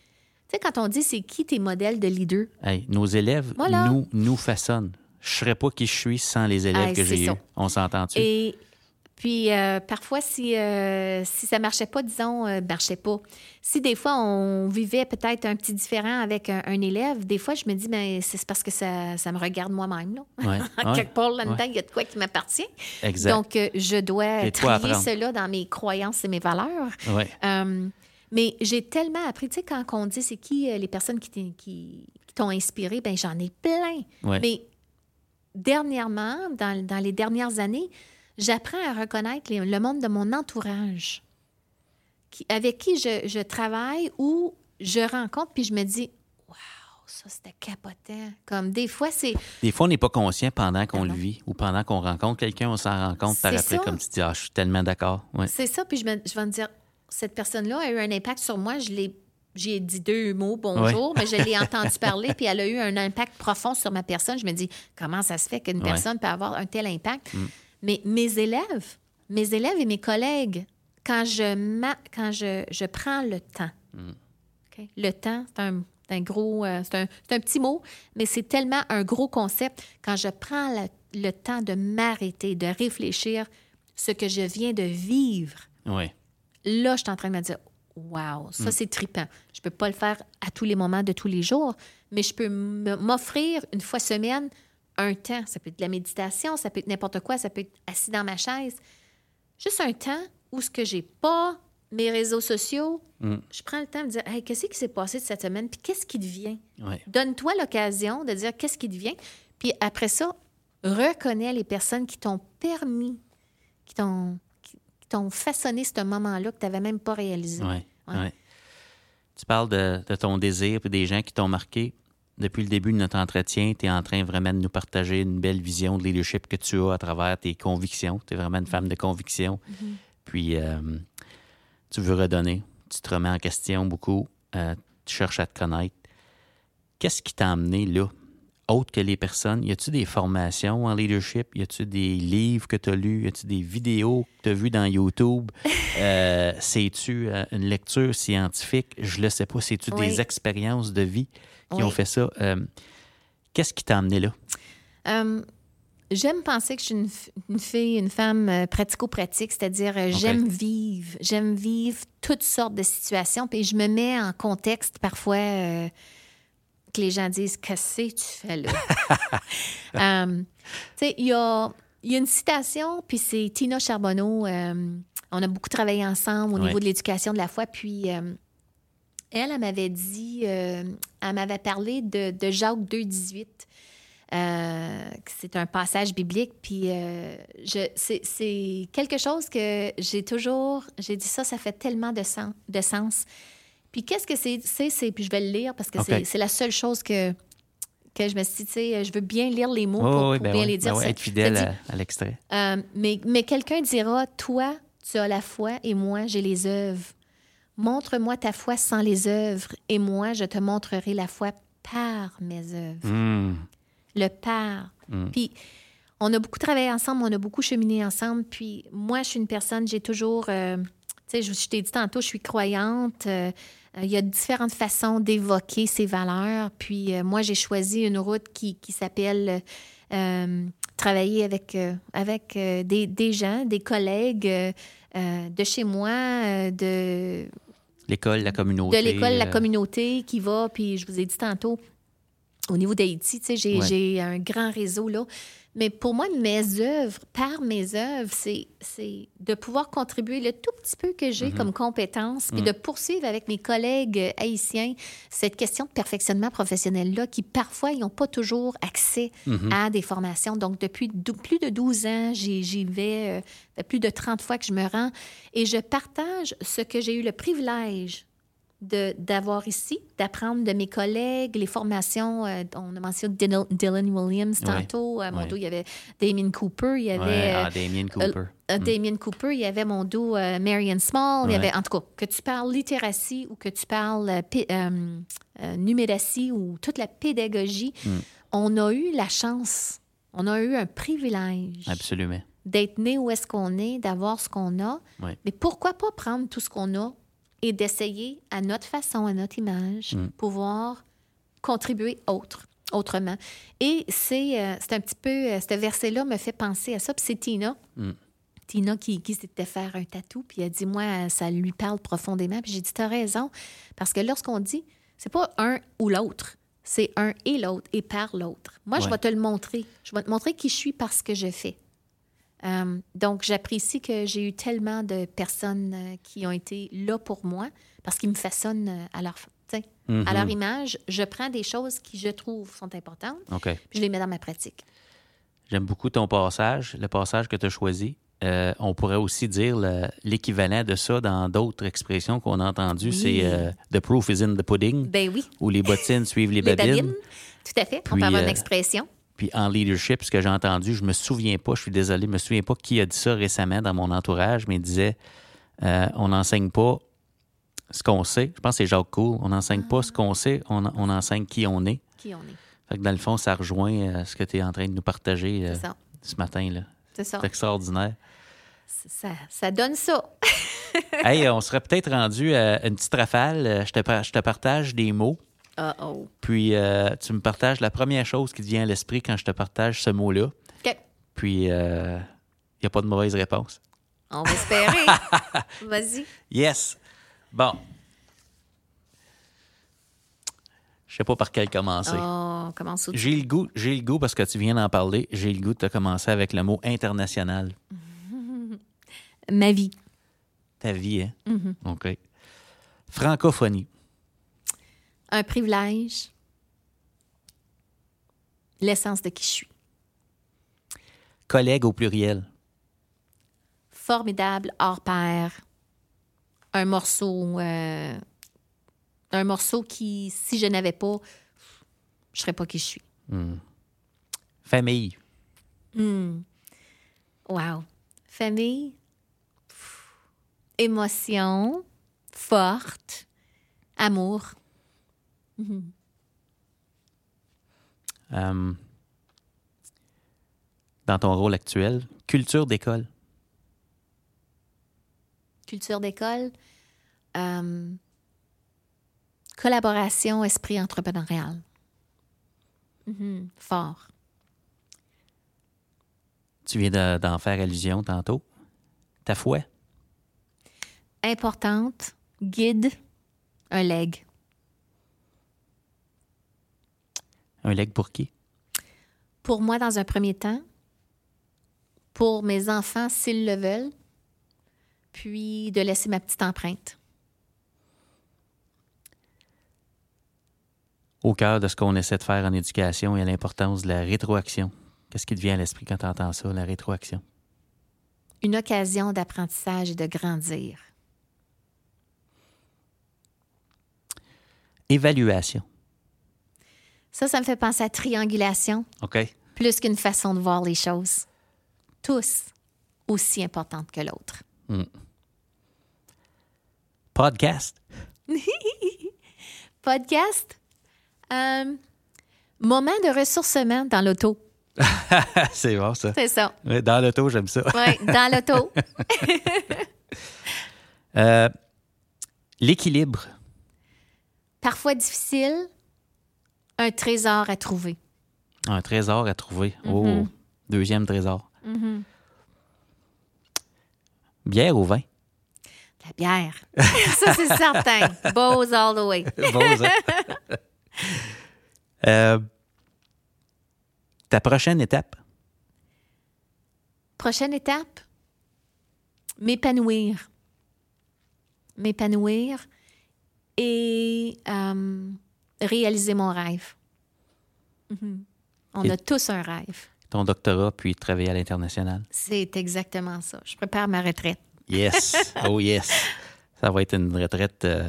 Tu sais, quand on dit c'est qui tes modèles de leader, Hey, nos élèves Voilà. nous, nous façonnent. Je ne serais pas qui je suis sans les élèves Hey, que c'est j'ai eus. On s'entend-tu? Et puis, euh, parfois, si, euh, si ça marchait pas, disons, euh, marchait pas. Si des fois, on vivait peut-être un petit différent avec un, un élève, des fois, je me dis, ben, c'est parce que ça, ça me regarde moi-même. Là. Ouais, ouais, Quelque part là-dedans, ouais. il y a de quoi qui m'appartient. exact. Donc, euh, je dois trier cela dans mes croyances et mes valeurs. Euh, mais j'ai tellement appris, tu sais, quand on dit c'est qui les personnes qui t'in- qui- qui t'ont inspiré, ben j'en ai plein. Mais dernièrement, dans, dans les dernières années, j'apprends à reconnaître les- le monde de mon entourage, qui- avec qui je, je travaille ou je rencontre, puis je me dis, waouh, ça c'était capotant. Comme des fois, c'est Des fois, on n'est pas conscient pendant qu'on le vit ou pendant qu'on rencontre quelqu'un, on s'en rend compte par après, ça. comme tu dis, ah, je suis tellement d'accord. Ouais. C'est ça, puis je, me- je vais me dire, cette personne-là a eu un impact sur moi. Je l'ai, j'ai dit deux mots bonjour, mais je l'ai entendu parler, puis elle a eu un impact profond sur ma personne. Je me dis, comment ça se fait qu'une Ouais. personne peut avoir un tel impact? Mm. Mais mes élèves, mes élèves et mes collègues, quand je, ma- quand je, je prends le temps, Mm. Le temps, c'est un, un gros, euh, c'est un, un petit mot, mais c'est tellement un gros concept. Quand je prends le, le temps de m'arrêter, de réfléchir ce que je viens de vivre, Ouais. là, je suis en train de me dire, wow, ça, Mm. c'est trippant. Je peux pas le faire à tous les moments de tous les jours, mais je peux m'offrir une fois semaine un temps. Ça peut être de la méditation, ça peut être n'importe quoi, ça peut être assis dans ma chaise. Juste un temps où ce que j'ai pas mes réseaux sociaux, Mm. je prends le temps de dire, hey, qu'est-ce qui s'est passé de cette semaine, puis qu'est-ce qui devient? Ouais. Donne-toi l'occasion de dire qu'est-ce qui devient. Puis après ça, reconnais les personnes qui t'ont permis, qui t'ont, t'ont façonné ce moment-là que tu n'avais même pas réalisé. Ouais, Ouais. ouais. Tu parles de, de ton désir et des gens qui t'ont marqué. Depuis le début de notre entretien, tu es en train vraiment de nous partager une belle vision de leadership que tu as à travers tes convictions. Tu es vraiment une femme de conviction. puis euh, tu veux redonner, tu te remets en question beaucoup, euh, tu cherches à te connaître. Qu'est-ce qui t'a amené là, autre que les personnes? Y a-tu des formations en leadership? Y a-tu des livres que tu as lus? Y a-tu des vidéos que tu as vues dans YouTube? Euh, C'est-tu euh, une lecture scientifique? Je le sais pas. C'est-tu Oui. des expériences de vie qui Oui. ont fait ça? Euh, Qu'est-ce qui t'a amené là? Euh, J'aime penser que je suis une, fille, une femme euh, pratico-pratique, c'est-à-dire j'aime vivre, j'aime vivre toutes sortes de situations, puis je me mets en contexte parfois euh, que les gens disent Qu'est-ce que tu fais là? Euh, tu sais, il y a, il y a une citation, puis c'est Tina Charbonneau. euh, on a beaucoup travaillé ensemble au Ouais. niveau de l'éducation de la foi, puis euh, elle, elle m'avait dit, euh, elle m'avait parlé de, de Jacques 2, 18. Euh, c'est un passage biblique, puis euh, c'est, c'est quelque chose que j'ai toujours, j'ai dit ça, ça fait tellement de sens. De sens. Puis qu'est-ce que c'est, c'est, puis je vais le lire parce que c'est, la seule chose que, que je me suis dit, tu sais, je veux bien lire les mots Oui, pour, oui, pour ben bien oui, les dire. ben oui, être fidèle dit, à, à l'extrait. euh, mais mais quelqu'un dira, toi, tu as la foi et moi, j'ai les œuvres. Montre-moi ta foi sans les œuvres et moi, je te montrerai la foi par mes œuvres. Hmm. Le par. Mm. Puis, on a beaucoup travaillé ensemble, on a beaucoup cheminé ensemble. Puis, moi, je suis une personne, j'ai toujours. euh, tu sais, je, je t'ai dit tantôt, je suis croyante. euh, il y a différentes façons d'évoquer ces valeurs. Puis, euh, moi, j'ai choisi une route qui, qui s'appelle euh, travailler avec, euh, avec euh, des, des gens, des collègues euh, euh, de chez moi, euh, de, L'école, la communauté. de l'école, la euh, communauté qui va, puis je vous ai dit tantôt, au niveau d'Haïti, tu sais, j'ai Ouais. j'ai un grand réseau là. Mais pour moi, mes œuvres, par mes œuvres, c'est c'est de pouvoir contribuer le tout petit peu que Mm-hmm. j'ai comme compétence, puis de poursuivre avec mes collègues haïtiens cette question de perfectionnement professionnel-là, qui parfois, ils n'ont pas toujours accès Mhm. à des formations. Donc, depuis plus de 12 ans, j'y j'y vais, euh, plus de 30 fois que je me rends, et je partage ce que j'ai eu le privilège d'avoir ici, d'apprendre de mes collègues, les formations. euh, on a mentionné Dylan, Williams Ouais. tantôt. À mon Ouais. dos, il y avait Damien Cooper, il y avait Ouais, euh, ah, Damien Cooper. euh, Damien Cooper, il y avait mon dos euh, Marion Small. Il y avait, en tout cas, que tu parles littératie ou que tu parles euh, euh, euh, numératie ou toute la pédagogie, Mm. on a eu la chance, on a eu un privilège Absolument. d'être né où est-ce qu'on est, d'avoir ce qu'on a. Mais pourquoi pas prendre tout ce qu'on a et d'essayer à notre façon, à notre image, Mm. pouvoir contribuer autre, autrement. Et c'est euh, c'est un petit peu, euh, ce verset-là me fait penser à ça. Puis c'est Tina. Mm. Tina qui, qui s'était faire un tatou, puis elle dit, moi, ça lui parle profondément. Puis j'ai dit, t'as raison, parce que lorsqu'on dit, c'est pas un ou l'autre, c'est un et l'autre, et par l'autre. Moi, je vais te le montrer. Je vais te montrer qui je suis par ce que je fais. Euh, donc, j'apprécie que j'ai eu tellement de personnes euh, qui ont été là pour moi parce qu'ils me façonnent euh, à leur, sais, Mhm. à leur image. Je prends des choses qui, je trouve, sont importantes, OK. puis je les mets dans ma pratique. J'aime beaucoup ton passage, le passage que tu as choisi. Euh, on pourrait aussi dire le- l'équivalent de ça dans d'autres expressions qu'on a entendues. Oui. C'est euh, The proof is in the pudding Ben oui, ou les bottines suivent les les babines. babines, tout à fait. on Puis, peut avoir une euh, expression. Puis en leadership, ce que j'ai entendu, je me souviens pas, je suis désolé, je me souviens pas qui a dit ça récemment dans mon entourage, mais il disait euh, on n'enseigne pas ce qu'on sait. Je pense que c'est Jacques Cool. On n'enseigne pas ce qu'on sait, on, on enseigne qui on est. Qui on est. Fait que dans le fond, ça rejoint euh, ce que tu es en train de nous partager euh, ça. ce matin. là. C'est ça. C'est extraordinaire. ça. Ça donne ça. hey, on serait peut-être rendu à une petite rafale. Je te, par- je te partage des mots, Uh-oh. puis euh, tu me partages la première chose qui te vient à l'esprit quand je te partage ce mot-là. Puis, il n'y a pas de mauvaise réponse. On va espérer. Vas-y. Yes. Bon. Je sais pas par quel commencer. Oh, commence J'ai le goût, j'ai le goût parce que tu viens d'en parler. J'ai le goût de commencer avec le mot international. Ma vie. Ta vie, hein? Mhm. OK. Francophonie. Un privilège. L'essence de qui je suis. Collègue au pluriel. Formidable, hors pair. Un morceau. euh, un morceau qui, si je n'avais pas, je serais pas qui je suis. Famille. Hmm. Wow. Famille. Pff. émotion forte, amour. Euh, dans ton rôle actuel, culture d'école. Culture d'école. euh, collaboration, esprit entrepreneurial. Mhm, Fort. Tu viens de- d'en faire allusion tantôt. Ta foi? Importante. Guide. Un leg. Un leg pour qui? Pour moi, dans un premier temps. Pour mes enfants, s'ils le veulent. Puis de laisser ma petite empreinte. Au cœur de ce qu'on essaie de faire en éducation et à l'importance de la rétroaction. Qu'est-ce qui te vient à l'esprit quand tu entends ça, la rétroaction? Une occasion d'apprentissage et de grandir. Évaluation. Ça, ça me fait penser à triangulation, OK? plus qu'une façon de voir les choses. Tous aussi importantes que l'autre. Podcast. Podcast. euh, moment de ressourcement dans l'auto. C'est bon, ça. C'est ça. Dans l'auto, j'aime ça. Oui, dans l'auto. Euh, L'équilibre. Parfois difficile, un trésor à trouver. Un trésor à trouver. Oh, deuxième trésor. Bière ou vin? La bière. ça, c'est certain. Bose all the way. Ça. Euh, ta prochaine étape? Prochaine étape, m'épanouir. M'épanouir et euh, réaliser mon rêve. Mhm. On Et- a tous un rêve. Ton doctorat, puis travailler à l'international. C'est exactement ça. Je prépare ma retraite. Yes. Oh yes. Ça va être une retraite euh,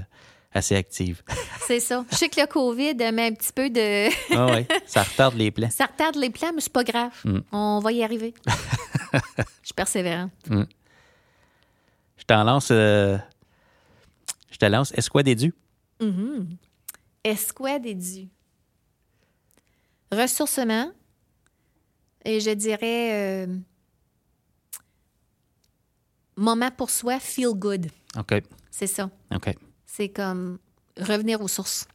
assez active. C'est ça. Je sais que le COVID met un petit peu de. Ah ouais, ça retarde les plans. Ça retarde les plans, mais c'est pas grave. On va y arriver. Je suis persévérante. Je t'en lance. euh, je te lance Esquad Édu. Escouade et dû. Ressourcement. Et je dirais. euh, moment pour soi, feel good. OK. C'est ça. OK. C'est comme revenir aux sources.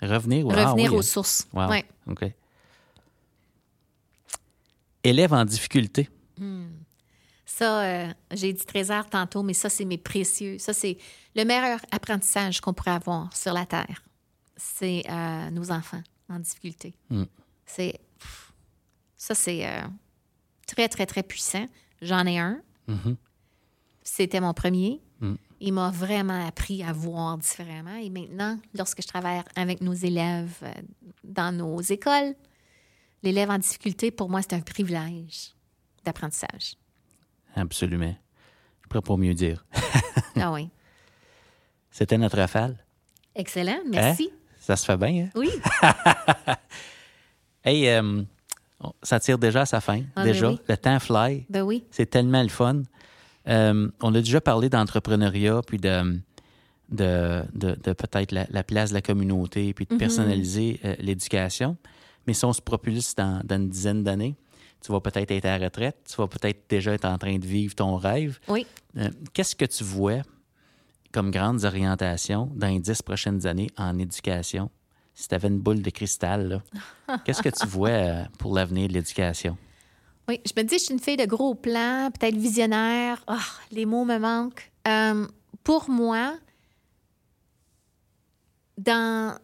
Revenir ou ah revenir oui, aux sources. Wow. Ouais. OK. Élève en difficulté. Ça, euh, j'ai dit trésor tantôt, mais ça, c'est mes précieux. Ça, c'est le meilleur apprentissage qu'on pourrait avoir sur la Terre. C'est euh, nos enfants en difficulté. C'est. pff, Ça, c'est euh, très, très, très puissant. J'en ai un. C'était mon premier. Il m'a vraiment appris à voir différemment. Et maintenant, lorsque je travaille avec nos élèves euh, dans nos écoles, l'élève en difficulté, pour moi, c'est un privilège d'apprentissage. Absolument. Je pourrais pas mieux dire. Ah oui. C'était notre rafale. Excellent, Hein? Ça se fait bien, hein? Oui, Hey, euh, ça tire déjà à sa fin. Ah, ben déjà. oui. Le temps fly. ben oui. C'est tellement le fun. Euh, on a déjà parlé d'entrepreneuriat, puis de, de, de- de peut-être la, la place de la communauté, puis de Mm-hmm. personnaliser euh, l'éducation. Mais si on se propulse dans, dans une dizaine d'années, tu vas peut-être être à la retraite, tu vas peut-être déjà être en train de vivre ton rêve. Oui. Euh, Qu'est-ce que tu vois comme grandes orientations dans les dix prochaines années en éducation? Si tu avais une boule de cristal, qu'est-ce que tu vois euh, pour l'avenir de l'éducation? Oui, je me dis, je suis une fille de gros plans, peut-être visionnaire. Ah, les mots me manquent. Euh, pour moi, dans,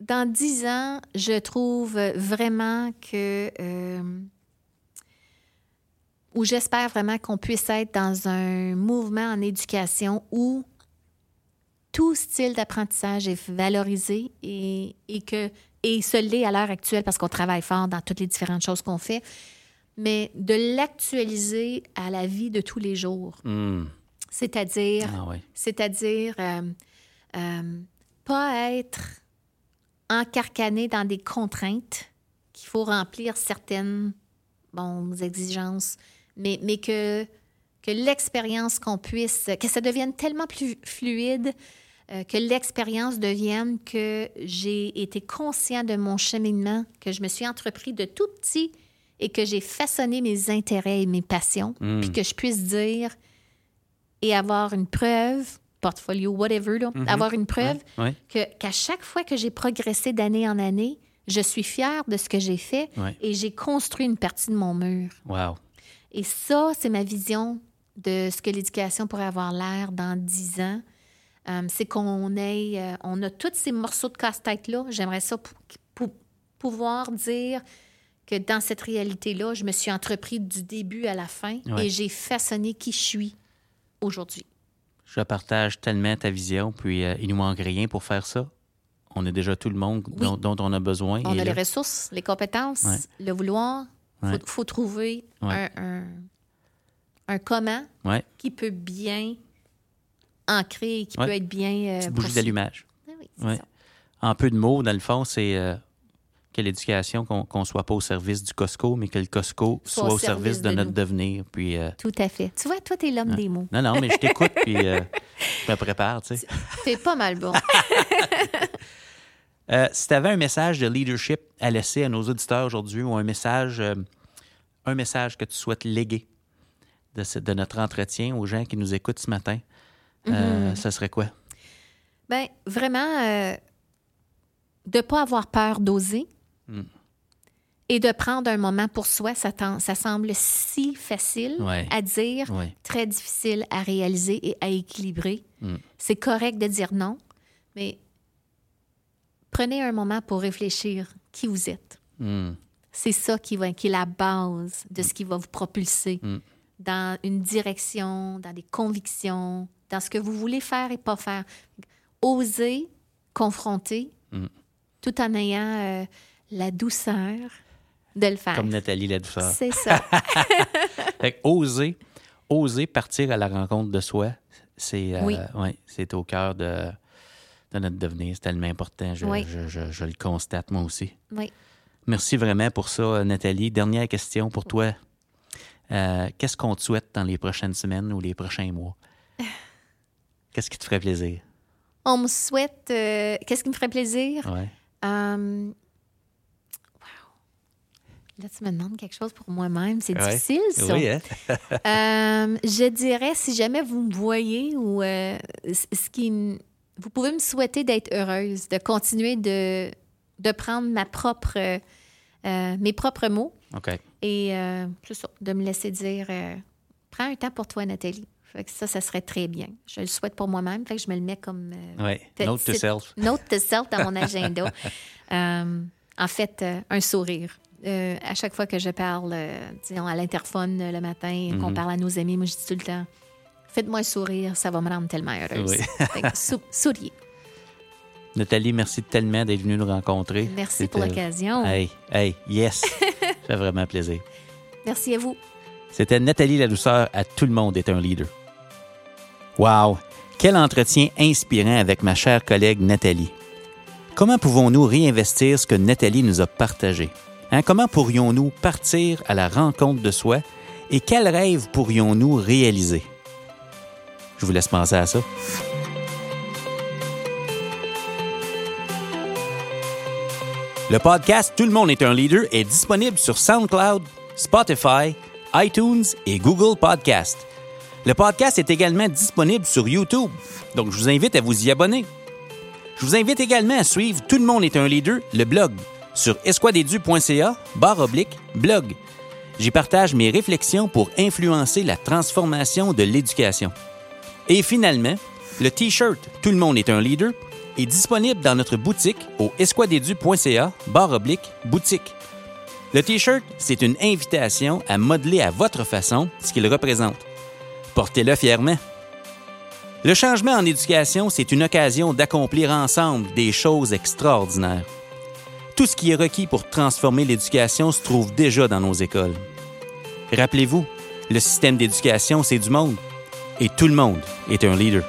dans dix ans, je trouve vraiment que... euh, ou j'espère vraiment qu'on puisse être dans un mouvement en éducation où tout style d'apprentissage est valorisé et, et que et se l'est à l'heure actuelle parce qu'on travaille fort dans toutes les différentes choses qu'on fait, mais de l'actualiser à la vie de tous les jours. Hmm. C'est-à-dire, Ah oui. c'est-à-dire euh, euh, pas être encarcané dans des contraintes qu'il faut remplir certaines bon, exigences, mais, mais que que l'expérience qu'on puisse, que ça devienne tellement plus fluide, euh, que l'expérience devienne que j'ai été conscient de mon cheminement, que je me suis entrepris de tout petit et que j'ai façonné mes intérêts et mes passions, Mm. puis que je puisse dire et avoir une preuve, portfolio, whatever, là, Mhm. avoir une preuve Ouais, que, qu'à chaque fois que j'ai progressé d'année en année, je suis fière de ce que j'ai fait ouais. et j'ai construit une partie de mon mur. Wow. Et ça, c'est ma vision de ce que l'éducation pourrait avoir l'air dans dix ans. Euh, c'est qu'on ait, euh, on a tous ces morceaux de casse-tête-là. J'aimerais ça pou- pou- pouvoir dire que dans cette réalité-là, je me suis entrepris du début à la fin Ouais. et j'ai façonné qui je suis aujourd'hui. Je partage tellement ta vision, puis euh, il nous manque rien pour faire ça. On a déjà tout le monde Oui. dont, dont on a besoin. On a les ressources, les compétences, Ouais. le vouloir. Il Ouais. faut, faut trouver un, un comment Ouais, qui peut bien ancrer, qui Ouais. peut être bien. euh, petite bougie d'allumage. Ah oui, c'est Ouais. ça. En peu de mots, dans le fond, c'est euh, que l'éducation, qu'on ne soit pas au service du Costco, mais que le Costco soit, au service, de, de notre nous. devenir. Puis, euh, Tout à fait. Tu vois, toi, t'es l'homme des mots. non, non, mais je t'écoute, puis euh, je me prépare, tu sais. T'es pas mal bon. Si tu avais un message de leadership à laisser à nos auditeurs aujourd'hui ou un message, un message que tu souhaites léguer de, ce- de notre entretien aux gens qui nous écoutent ce matin, euh, ça serait quoi? ben, vraiment, euh, de ne pas avoir peur d'oser Mm. et de prendre un moment pour soi, ça, semble si facile Ouais. à dire, très difficile à réaliser et à équilibrer. Mm. C'est correct de dire non, mais prenez un moment pour réfléchir qui vous êtes. Hmm. C'est ça qui, va, qui est la base de ce qui va vous propulser. Dans une direction, dans des convictions, dans ce que vous voulez faire et pas faire. Oser confronter Mm. tout en ayant euh, la douceur de le faire. Comme Nathalie la douceur. C'est ça. Fait oser, oser partir à la rencontre de soi, c'est euh, Oui. ouais, au cœur de, de notre devenir. C'est tellement important. Je, Oui. je- je- je le constate moi aussi. oui. Merci vraiment pour ça, Nathalie. Dernière question pour toi. Euh, Qu'est-ce qu'on te souhaite dans les prochaines semaines ou les prochains mois? Qu'est-ce qui te ferait plaisir? On me souhaite. euh, Qu'est-ce qui me ferait plaisir? Ouais. Euh, wow. Là, tu me demandes quelque chose pour moi-même. C'est Ouais. difficile, ça. Oui, hein? Euh, je dirais, si jamais vous me voyez ou euh, ce qui vous pouvez me souhaiter d'être heureuse, de continuer de, de prendre ma propre, euh, mes propres mots OK. et euh, c'est ça, de me laisser dire euh, prends un temps pour toi, Nathalie. Fait que ça, ça serait très bien. Je le souhaite pour moi-même, fait que je me le mets comme euh, Ouais. Note to self. Note to self dans mon agenda. Euh, en fait, un sourire. À chaque fois que je parle, disons, à l'interphone le matin, qu'on Mhm. parle à nos amis, moi, je dis tout le temps Faites-moi un sourire, ça va me rendre tellement heureuse. Oui. Fait que sou- souriez. Nathalie, merci tellement d'être venue nous rencontrer. Merci pour l'occasion. Hey, hey, yes! Ça fait vraiment plaisir. Merci à vous. C'était Nathalie La Douceur à Tout le monde est un leader. Wow! Quel entretien inspirant avec ma chère collègue Nathalie. Comment pouvons-nous réinvestir ce que Nathalie nous a partagé? Hein, Comment pourrions-nous partir à la rencontre de soi et quels rêves pourrions-nous réaliser? Je vous laisse penser à ça. Le podcast Tout le monde est un leader est disponible sur SoundCloud, Spotify, iTunes et Google Podcast. Le podcast est également disponible sur YouTube, donc je vous invite à vous y abonner. Je vous invite également à suivre Tout le monde est un leader, le blog, sur esquadedu.ca, barre oblique, blog. J'y partage mes réflexions pour influencer la transformation de l'éducation. Et finalement, le T-shirt Tout le monde est un leader est disponible dans notre boutique au esquadedu.ca, barre oblique, boutique. Le T-shirt, c'est une invitation à modeler à votre façon ce qu'il représente. Portez-le fièrement. Le changement en éducation, c'est une occasion d'accomplir ensemble des choses extraordinaires. Tout ce qui est requis pour transformer l'éducation se trouve déjà dans nos écoles. Rappelez-vous, le système d'éducation, c'est du monde. Et tout le monde est un leader.